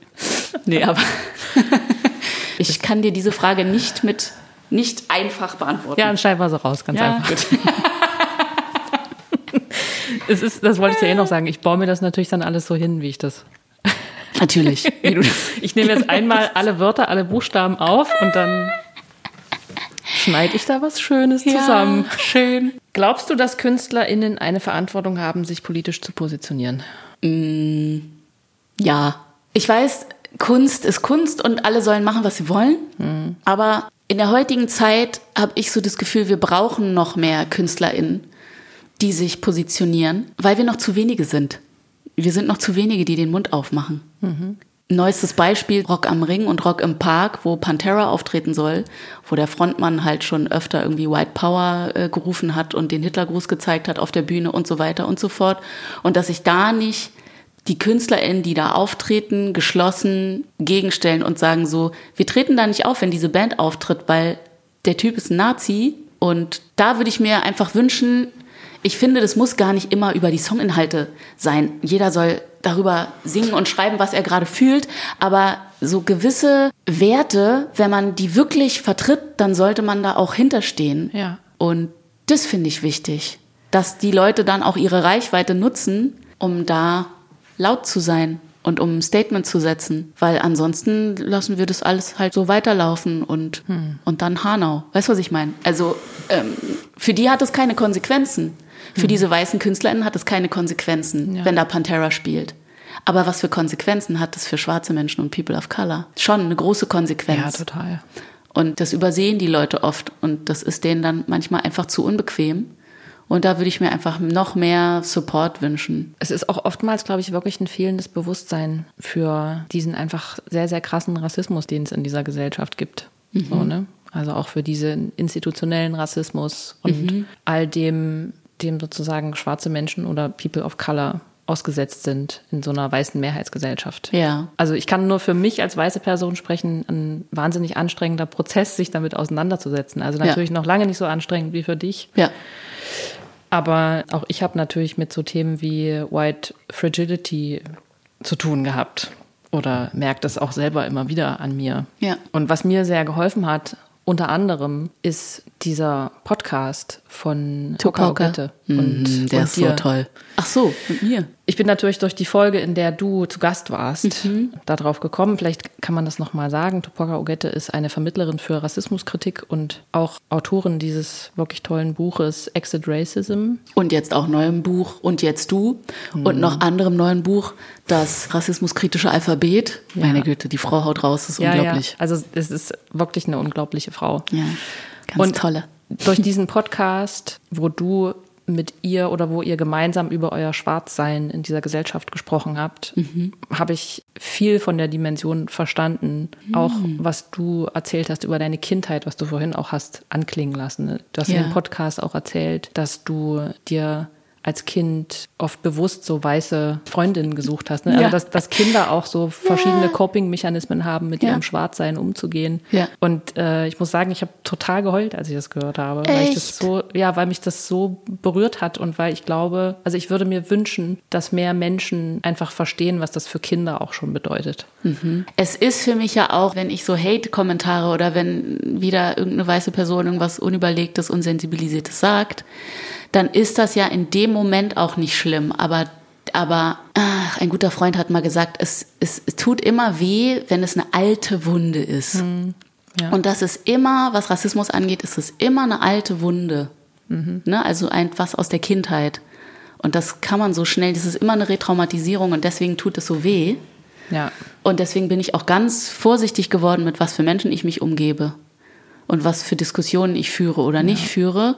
Nee, aber [laughs] ich kann dir diese Frage nicht mit, nicht einfach beantworten. Ja, anscheinend war sie raus, ganz ja. einfach. [laughs] es ist, das wollte ich dir eh noch sagen. Ich baue mir das natürlich dann alles so hin, wie ich das Natürlich. [laughs] ich nehme jetzt einmal alle Wörter, alle Buchstaben auf und dann schneide ich da was Schönes ja, zusammen. Schön. Glaubst du, dass KünstlerInnen eine Verantwortung haben, sich politisch zu positionieren? Mm, ja. Ich weiß, Kunst ist Kunst und alle sollen machen, was sie wollen. Mhm. Aber in der heutigen Zeit habe ich so das Gefühl, wir brauchen noch mehr KünstlerInnen, die sich positionieren, weil wir noch zu wenige sind wir sind noch zu wenige, die den Mund aufmachen. Mhm. Neuestes Beispiel, Rock am Ring und Rock im Park, wo Pantera auftreten soll, wo der Frontmann halt schon öfter irgendwie White Power äh, gerufen hat und den Hitlergruß gezeigt hat auf der Bühne und so weiter und so fort. Und dass sich da nicht die KünstlerInnen, die da auftreten, geschlossen gegenstellen und sagen so, wir treten da nicht auf, wenn diese Band auftritt, weil der Typ ist ein Nazi. Und da würde ich mir einfach wünschen, ich finde, das muss gar nicht immer über die Songinhalte sein. Jeder soll darüber singen und schreiben, was er gerade fühlt. Aber so gewisse Werte, wenn man die wirklich vertritt, dann sollte man da auch hinterstehen. Ja. Und das finde ich wichtig, dass die Leute dann auch ihre Reichweite nutzen, um da laut zu sein und um ein Statement zu setzen, weil ansonsten lassen wir das alles halt so weiterlaufen und, hm. und dann Hanau. Weißt du, was ich meine? Also ähm, für die hat es keine Konsequenzen. Für hm. diese weißen KünstlerInnen hat es keine Konsequenzen, ja. wenn da Pantera spielt. Aber was für Konsequenzen hat es für schwarze Menschen und People of Color? Schon eine große Konsequenz. Ja, total. Und das übersehen die Leute oft und das ist denen dann manchmal einfach zu unbequem. Und da würde ich mir einfach noch mehr Support wünschen. Es ist auch oftmals, glaube ich, wirklich ein fehlendes Bewusstsein für diesen einfach sehr, sehr krassen Rassismus, den es in dieser Gesellschaft gibt. Mhm. So, ne? Also auch für diesen institutionellen Rassismus und mhm. all dem, dem sozusagen schwarze Menschen oder People of Color ausgesetzt sind in so einer weißen Mehrheitsgesellschaft. Ja. Also ich kann nur für mich als weiße Person sprechen, ein wahnsinnig anstrengender Prozess, sich damit auseinanderzusetzen. Also natürlich ja. noch lange nicht so anstrengend wie für dich. Ja. Aber auch ich habe natürlich mit so Themen wie White Fragility zu tun gehabt oder merkt das auch selber immer wieder an mir. Ja. Und was mir sehr geholfen hat, unter anderem ist dieser Podcast von Tuka Ogette. Und, mm, der und ist dir. so toll. Ach so, mit mir. Ich bin natürlich durch die Folge, in der du zu Gast warst, mhm. darauf gekommen. Vielleicht kann man das nochmal sagen. Tupoka Ogette ist eine Vermittlerin für Rassismuskritik und auch Autorin dieses wirklich tollen Buches Exit Racism. Und jetzt auch neuem Buch Und jetzt du. Mhm. Und noch anderem neuen Buch, das rassismuskritische Alphabet. Ja. Meine Güte, die Frau haut raus, das ist ja, unglaublich. Ja. Also es ist wirklich eine unglaubliche Frau. Ja, ganz und tolle. Durch diesen Podcast, wo du mit ihr oder wo ihr gemeinsam über euer Schwarzsein in dieser Gesellschaft gesprochen habt, mhm. habe ich viel von der Dimension verstanden. Mhm. Auch was du erzählt hast über deine Kindheit, was du vorhin auch hast anklingen lassen. Du hast ja. in dem Podcast auch erzählt, dass du dir als Kind oft bewusst so weiße Freundinnen gesucht hast. Ne? Also ja. Also dass, dass Kinder auch so verschiedene ja. Coping-Mechanismen haben, mit ja. ihrem Schwarzsein umzugehen. Ja. Und äh, ich muss sagen, ich habe total geheult, als ich das gehört habe, Echt? weil ich das so, ja, weil mich das so berührt hat und weil ich glaube, also ich würde mir wünschen, dass mehr Menschen einfach verstehen, was das für Kinder auch schon bedeutet. Mhm. Es ist für mich ja auch, wenn ich so Hate-Kommentare oder wenn wieder irgendeine weiße Person irgendwas Unüberlegtes, Unsensibilisiertes sagt, dann ist das ja in dem Moment auch nicht schlimm. Aber, aber ach, ein guter Freund hat mal gesagt, es, es, es tut immer weh, wenn es eine alte Wunde ist. Hm, ja. Und das ist immer, was Rassismus angeht, ist es immer eine alte Wunde. Mhm. Ne? Also ein, was aus der Kindheit. Und das kann man so schnell, das ist immer eine Retraumatisierung und deswegen tut es so weh. Ja. Und deswegen bin ich auch ganz vorsichtig geworden, mit was für Menschen ich mich umgebe und was für Diskussionen ich führe oder ja. nicht führe,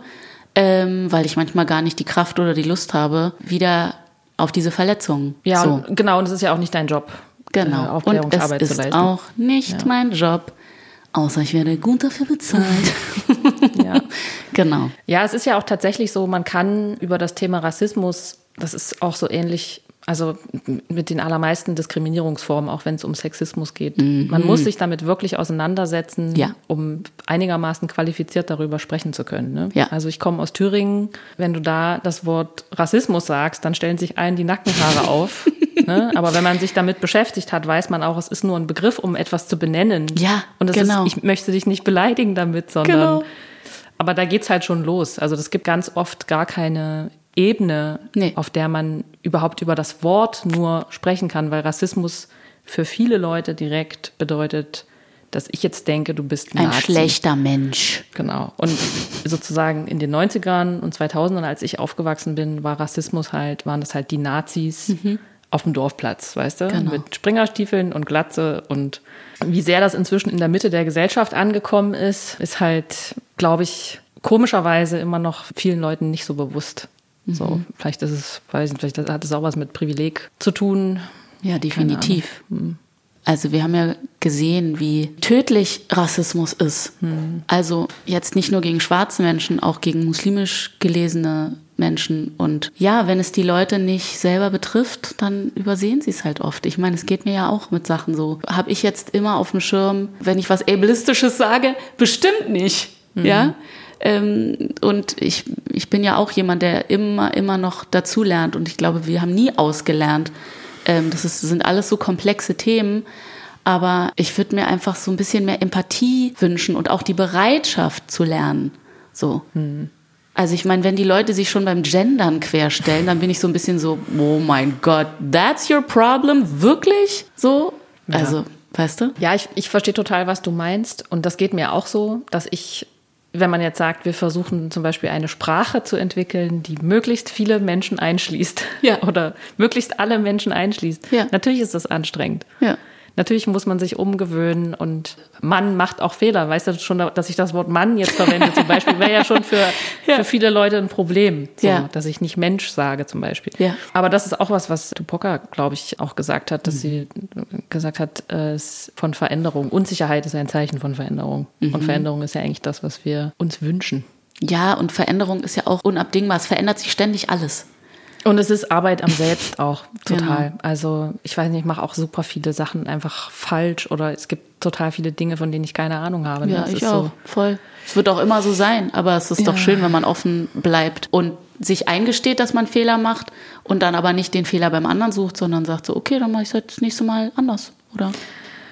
ähm, weil ich manchmal gar nicht die Kraft oder die Lust habe, wieder auf diese Verletzungen. Ja, so. genau, und es ist ja auch nicht dein Job. Genau. Äh, Aufklärungsarbeit und es ist auch nicht ja. mein Job, außer ich werde gut dafür bezahlt. [laughs] ja. [laughs] Genau. Ja, es ist ja auch tatsächlich so, man kann über das Thema Rassismus, das ist auch so ähnlich also mit den allermeisten Diskriminierungsformen, auch wenn es um Sexismus geht. Mhm. Man muss sich damit wirklich auseinandersetzen, ja. um einigermaßen qualifiziert darüber sprechen zu können. Ne? Ja. Also ich komme aus Thüringen. Wenn du da das Wort Rassismus sagst, dann stellen sich allen die Nackenhaare [laughs] auf. ne? Aber wenn man sich damit beschäftigt hat, weiß man auch, es ist nur ein Begriff, um etwas zu benennen. Ja, Und genau. ist, ich möchte dich nicht beleidigen damit, sondern genau. aber da geht's halt schon los. Also das gibt ganz oft gar keine Ebene, nee. auf der man überhaupt über das Wort nur sprechen kann, weil Rassismus für viele Leute direkt bedeutet, dass ich jetzt denke, du bist ein Nazi. schlechter Mensch. Genau. Und sozusagen in den 90ern und 2000ern, als ich aufgewachsen bin, war Rassismus halt, waren das halt die Nazis mhm. auf dem Dorfplatz, weißt du? Genau. Mit Springerstiefeln und Glatze und wie sehr das inzwischen in der Mitte der Gesellschaft angekommen ist, ist halt, glaube ich, komischerweise immer noch vielen Leuten nicht so bewusst. So, mhm. vielleicht ist es, weiß nicht, vielleicht hat es auch was mit Privileg zu tun. Ja, definitiv. Mhm. Also wir haben ja gesehen, wie tödlich Rassismus ist. Mhm. Also jetzt nicht nur gegen schwarze Menschen, auch gegen muslimisch gelesene Menschen. Und ja, wenn es die Leute nicht selber betrifft, dann übersehen sie es halt oft. Ich meine, es geht mir ja auch mit Sachen so. Habe ich jetzt immer auf dem Schirm, wenn ich was ableistisches sage? Bestimmt nicht. Mhm. Ja. Ähm, und ich, ich bin ja auch jemand, der immer, immer noch dazulernt. Und ich glaube, wir haben nie ausgelernt. Ähm, das ist, sind alles so komplexe Themen. Aber ich würde mir einfach so ein bisschen mehr Empathie wünschen und auch die Bereitschaft zu lernen. So. Mhm. Also ich meine, wenn die Leute sich schon beim Gendern querstellen, dann bin ich so ein bisschen so, oh mein Gott, that's your problem? Wirklich? So? Ja. Also, weißt du? Ja, ich, ich verstehe total, was du meinst. Und das geht mir auch so, dass ich, wenn man jetzt sagt, wir versuchen zum Beispiel eine Sprache zu entwickeln, die möglichst viele Menschen einschließt. Ja. [laughs] Oder möglichst alle Menschen einschließt. Ja. Natürlich ist das anstrengend. Ja. Natürlich muss man sich umgewöhnen und Mann macht auch Fehler. Weißt du schon, dass ich das Wort Mann jetzt verwende zum Beispiel, wäre ja schon für, [laughs] ja. für viele Leute ein Problem, so, ja. dass ich nicht Mensch sage zum Beispiel. Ja. Aber das ist auch was, was Tupoka, glaube ich, auch gesagt hat, dass mhm. sie gesagt hat, äh, von Veränderung. Unsicherheit ist ein Zeichen von Veränderung. Mhm. Und Veränderung ist ja eigentlich das, was wir uns wünschen. Ja, und Veränderung ist ja auch unabdingbar. Es verändert sich ständig alles. Und es ist Arbeit am Selbst [laughs] auch total. Genau. Also ich weiß nicht, ich mache auch super viele Sachen einfach falsch oder es gibt total viele Dinge, von denen ich keine Ahnung habe. Ne? Ja, das ich auch. So. Voll. Es wird auch immer so sein, aber es ist ja. doch schön, wenn man offen bleibt und sich eingesteht, dass man Fehler macht und dann aber nicht den Fehler beim anderen sucht, sondern sagt so, okay, dann mache ich es halt das nächste Mal anders. Oder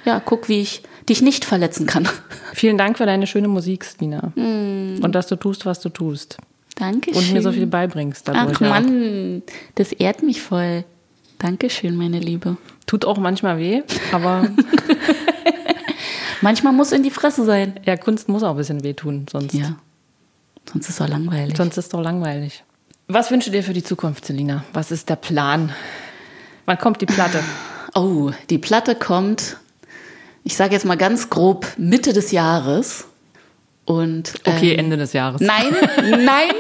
ja, guck, wie ich dich nicht verletzen kann. Vielen Dank für deine schöne Musik, Stina. Mm. Und dass du tust, was du tust. Dankeschön. Und mir so viel beibringst. Ach Mann, das ehrt mich voll. Dankeschön, meine Liebe. Tut auch manchmal weh, aber. [laughs] manchmal muss in die Fresse sein. Ja, Kunst muss auch ein bisschen wehtun, sonst. Ja. Sonst ist es doch langweilig. Sonst ist es doch langweilig. Was wünschst du dir für die Zukunft, Selina? Was ist der Plan? Wann kommt die Platte? [sighs] Oh, die Platte kommt, ich sage jetzt mal ganz grob, Mitte des Jahres. Und, okay, ähm, Ende des Jahres. Nein, [laughs] nein.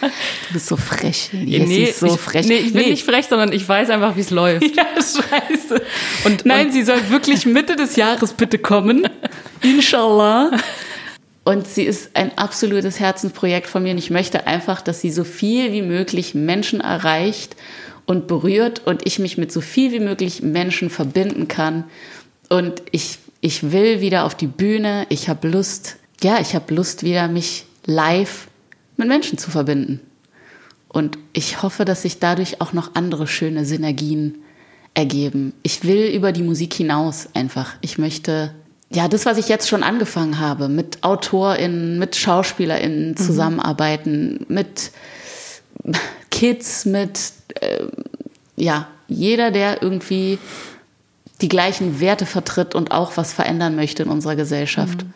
du bist so frech. Yes, nee, so ich, frech. Nee, ich bin nee. nicht frech, sondern ich weiß einfach, wie es läuft. [laughs] Ja, scheiße. Und, nein, und, sie soll wirklich Mitte des Jahres bitte kommen. Inshallah. Und sie ist ein absolutes Herzensprojekt von mir. Und ich möchte einfach, dass sie so viel wie möglich Menschen erreicht und berührt und ich mich mit so viel wie möglich Menschen verbinden kann. Und ich ich will wieder auf die Bühne, ich habe Lust, ja, ich habe Lust wieder mich live mit Menschen zu verbinden. Und ich hoffe, dass sich dadurch auch noch andere schöne Synergien ergeben. Ich will über die Musik hinaus einfach. Ich möchte, ja, das, was ich jetzt schon angefangen habe, mit AutorInnen, mit SchauspielerInnen mhm. zusammenarbeiten, mit Kids, mit, äh, ja, jeder, der irgendwie die gleichen Werte vertritt und auch was verändern möchte in unserer Gesellschaft. Mhm.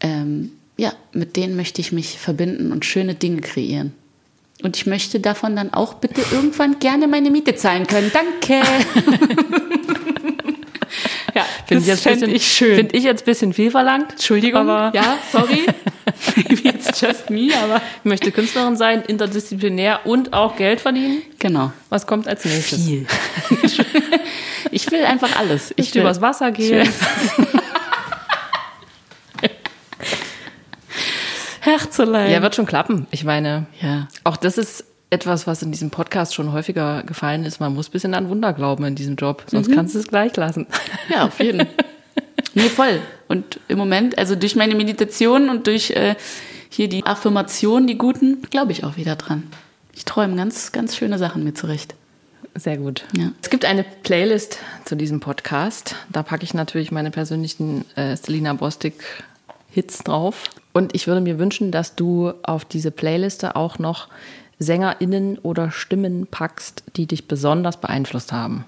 Ähm, ja, mit denen möchte ich mich verbinden und schöne Dinge kreieren. Und ich möchte davon dann auch bitte irgendwann gerne meine Miete zahlen können. Danke. [laughs] ja, finde ich, jetzt bisschen, ich schön. Finde ich jetzt ein bisschen viel verlangt. Entschuldigung. Aber ja, sorry. [laughs] Just me, aber ich möchte Künstlerin sein, interdisziplinär und auch Geld verdienen. Genau. Was kommt als nächstes? Viel. [laughs] Ich will einfach alles. Ich, will übers Wasser gehen. Herzelein. Ja, wird schon klappen. Ich meine, ja. auch das ist etwas, was in diesem Podcast schon häufiger gefallen ist. Man muss ein bisschen an Wunder glauben in diesem Job, sonst mhm. kannst du es gleich lassen. [laughs] Ja, auf jeden Fall. [laughs] nee, voll. Und im Moment, also durch meine Meditation und durch äh, hier die Affirmation, die guten, glaube ich auch wieder dran. Ich träume ganz, ganz schöne Sachen mir zurecht. Sehr gut. Ja. Es gibt eine Playlist zu diesem Podcast. Da packe ich natürlich meine persönlichen äh, Selina Bostik Hits drauf. Und ich würde mir wünschen, dass du auf diese Playliste auch noch SängerInnen oder Stimmen packst, die dich besonders beeinflusst haben.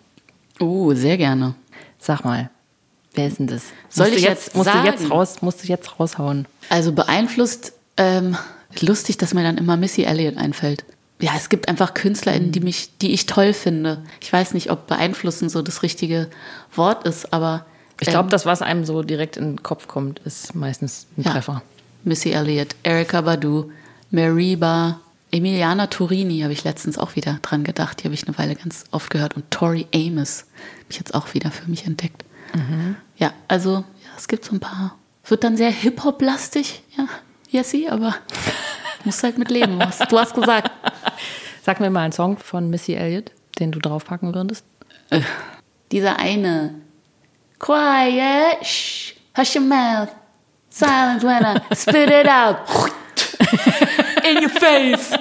Oh, sehr gerne. Sag mal, wer ist denn das? Soll musst ich jetzt, jetzt musst sagen? Du jetzt raus, musst du jetzt raushauen. Also beeinflusst, ähm, lustig, dass mir dann immer Missy Elliott einfällt ja, es gibt einfach KünstlerInnen, die mich, die ich toll finde. Ich weiß nicht, ob beeinflussen so das richtige Wort ist, aber. Ich glaube, ähm, das, was einem so direkt in den Kopf kommt, ist meistens ein ja. Treffer. Missy Elliott, Erika Badu, Mariba, Emiliana Torini habe ich letztens auch wieder dran gedacht. Die habe ich eine Weile ganz oft gehört. Und Tori Amos habe ich jetzt auch wieder für mich entdeckt. Mhm. Ja, also ja, es gibt so ein paar. Wird dann sehr Hip-Hop-lastig, ja, Jessie, aber Musst halt mit leben. Du hast gesagt. Sag mir mal einen Song von Missy Elliott, den du draufpacken würdest. Dieser eine. Quiet, shh, hush your mouth. Silence when I spit it out. In your face.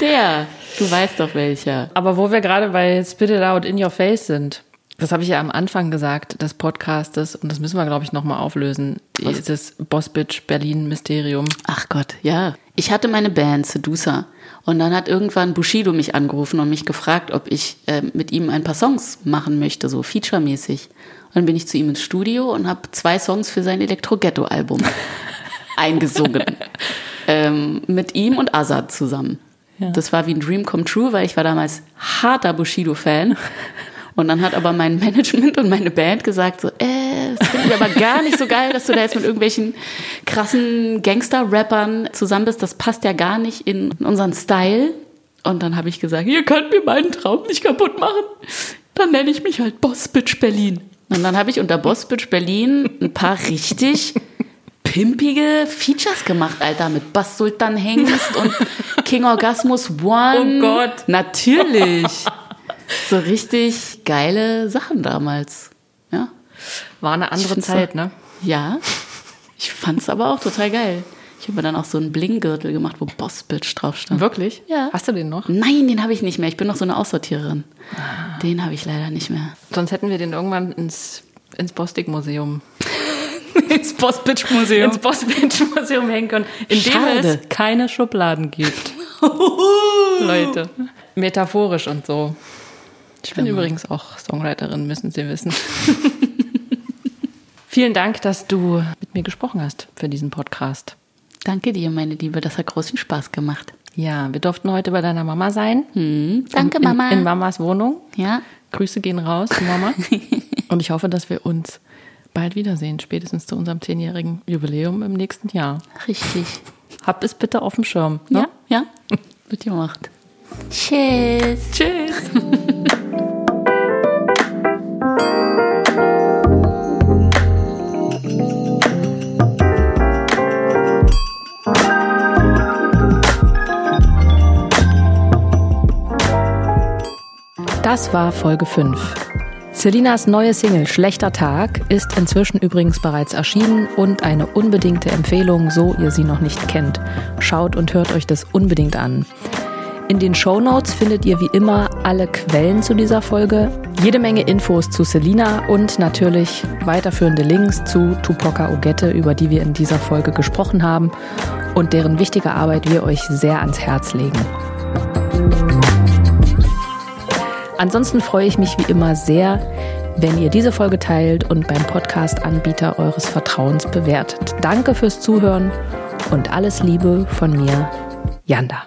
Der. Du weißt doch welcher. Aber wo wir gerade bei Spit It Out in Your Face sind, das habe ich ja am Anfang gesagt des Podcastes und das müssen wir, glaube ich, nochmal auflösen. Was? Dieses Boss Bitch Berlin Mysterium. Ach Gott, ja. Ich hatte meine Band Seducer und dann hat irgendwann Bushido mich angerufen und mich gefragt, ob ich äh, mit ihm ein paar Songs machen möchte, so featuremäßig. Und dann bin ich zu ihm ins Studio und habe zwei Songs für sein Elektro-Ghetto-Album [laughs] eingesungen. ähm, mit ihm und Azad zusammen. Ja. Das war wie ein Dream come true, weil ich war damals harter Bushido-Fan. Und dann hat aber mein [laughs] Management und meine Band gesagt so, äh, das finde ich aber gar nicht so geil, dass du da jetzt mit irgendwelchen krassen Gangster-Rappern zusammen bist. Das passt ja gar nicht in unseren Style. Und dann habe ich gesagt, ihr könnt mir meinen Traum nicht kaputt machen. Dann nenne ich mich halt Boss Bitch Berlin. Und dann habe ich unter Boss Bitch Berlin ein paar richtig pimpige Features gemacht, Alter, mit Bass Sultan Hengst und King Orgasmus One. Oh Gott. Natürlich. So richtig geile Sachen damals. Ja. War eine andere Zeit, ne? Ja. Ich fand's aber auch total geil. Ich habe mir dann auch so einen Blinggürtel gemacht, wo Boss Bitch drauf stand. Wirklich? Ja. Hast du den noch? Nein, den habe ich nicht mehr. Ich bin noch so eine Aussortiererin. Den habe ich leider nicht mehr. Sonst hätten wir den irgendwann ins, ins Bostik-Museum, [laughs] Ins Boss Bitch Museum. ins Boss-Bitch-Museum hängen können, in dem Schade. es keine Schubladen gibt. [laughs] Leute. Metaphorisch und so. Ich bin übrigens auch Songwriterin, müssen Sie wissen. [laughs] Vielen Dank, dass du mit mir gesprochen hast für diesen Podcast. Danke dir, meine Liebe. Das hat großen Spaß gemacht. Ja, wir durften heute bei deiner Mama sein. Hm, danke, in, Mama. In Mamas Wohnung. ja. Grüße gehen raus, Mama. [laughs] Und ich hoffe, dass wir uns bald wiedersehen, spätestens zu unserem zehnjährigen Jubiläum im nächsten Jahr. Richtig. Habt es bitte auf dem Schirm. Ne? Ja, ja. Wird gemacht. Tschüss. Tschüss. Das war Folge 5. Selinas neue Single Schlechter Tag ist inzwischen übrigens bereits erschienen und eine unbedingte Empfehlung, so ihr sie noch nicht kennt. Schaut und hört euch das unbedingt an. In den Shownotes findet ihr wie immer alle Quellen zu dieser Folge, jede Menge Infos zu Selina und natürlich weiterführende Links zu Tupoka Ogette, über die wir in dieser Folge gesprochen haben und deren wichtige Arbeit wir euch sehr ans Herz legen. Ansonsten freue ich mich wie immer sehr, wenn ihr diese Folge teilt und beim Podcast-Anbieter eures Vertrauens bewertet. Danke fürs Zuhören und alles Liebe von mir, Janda.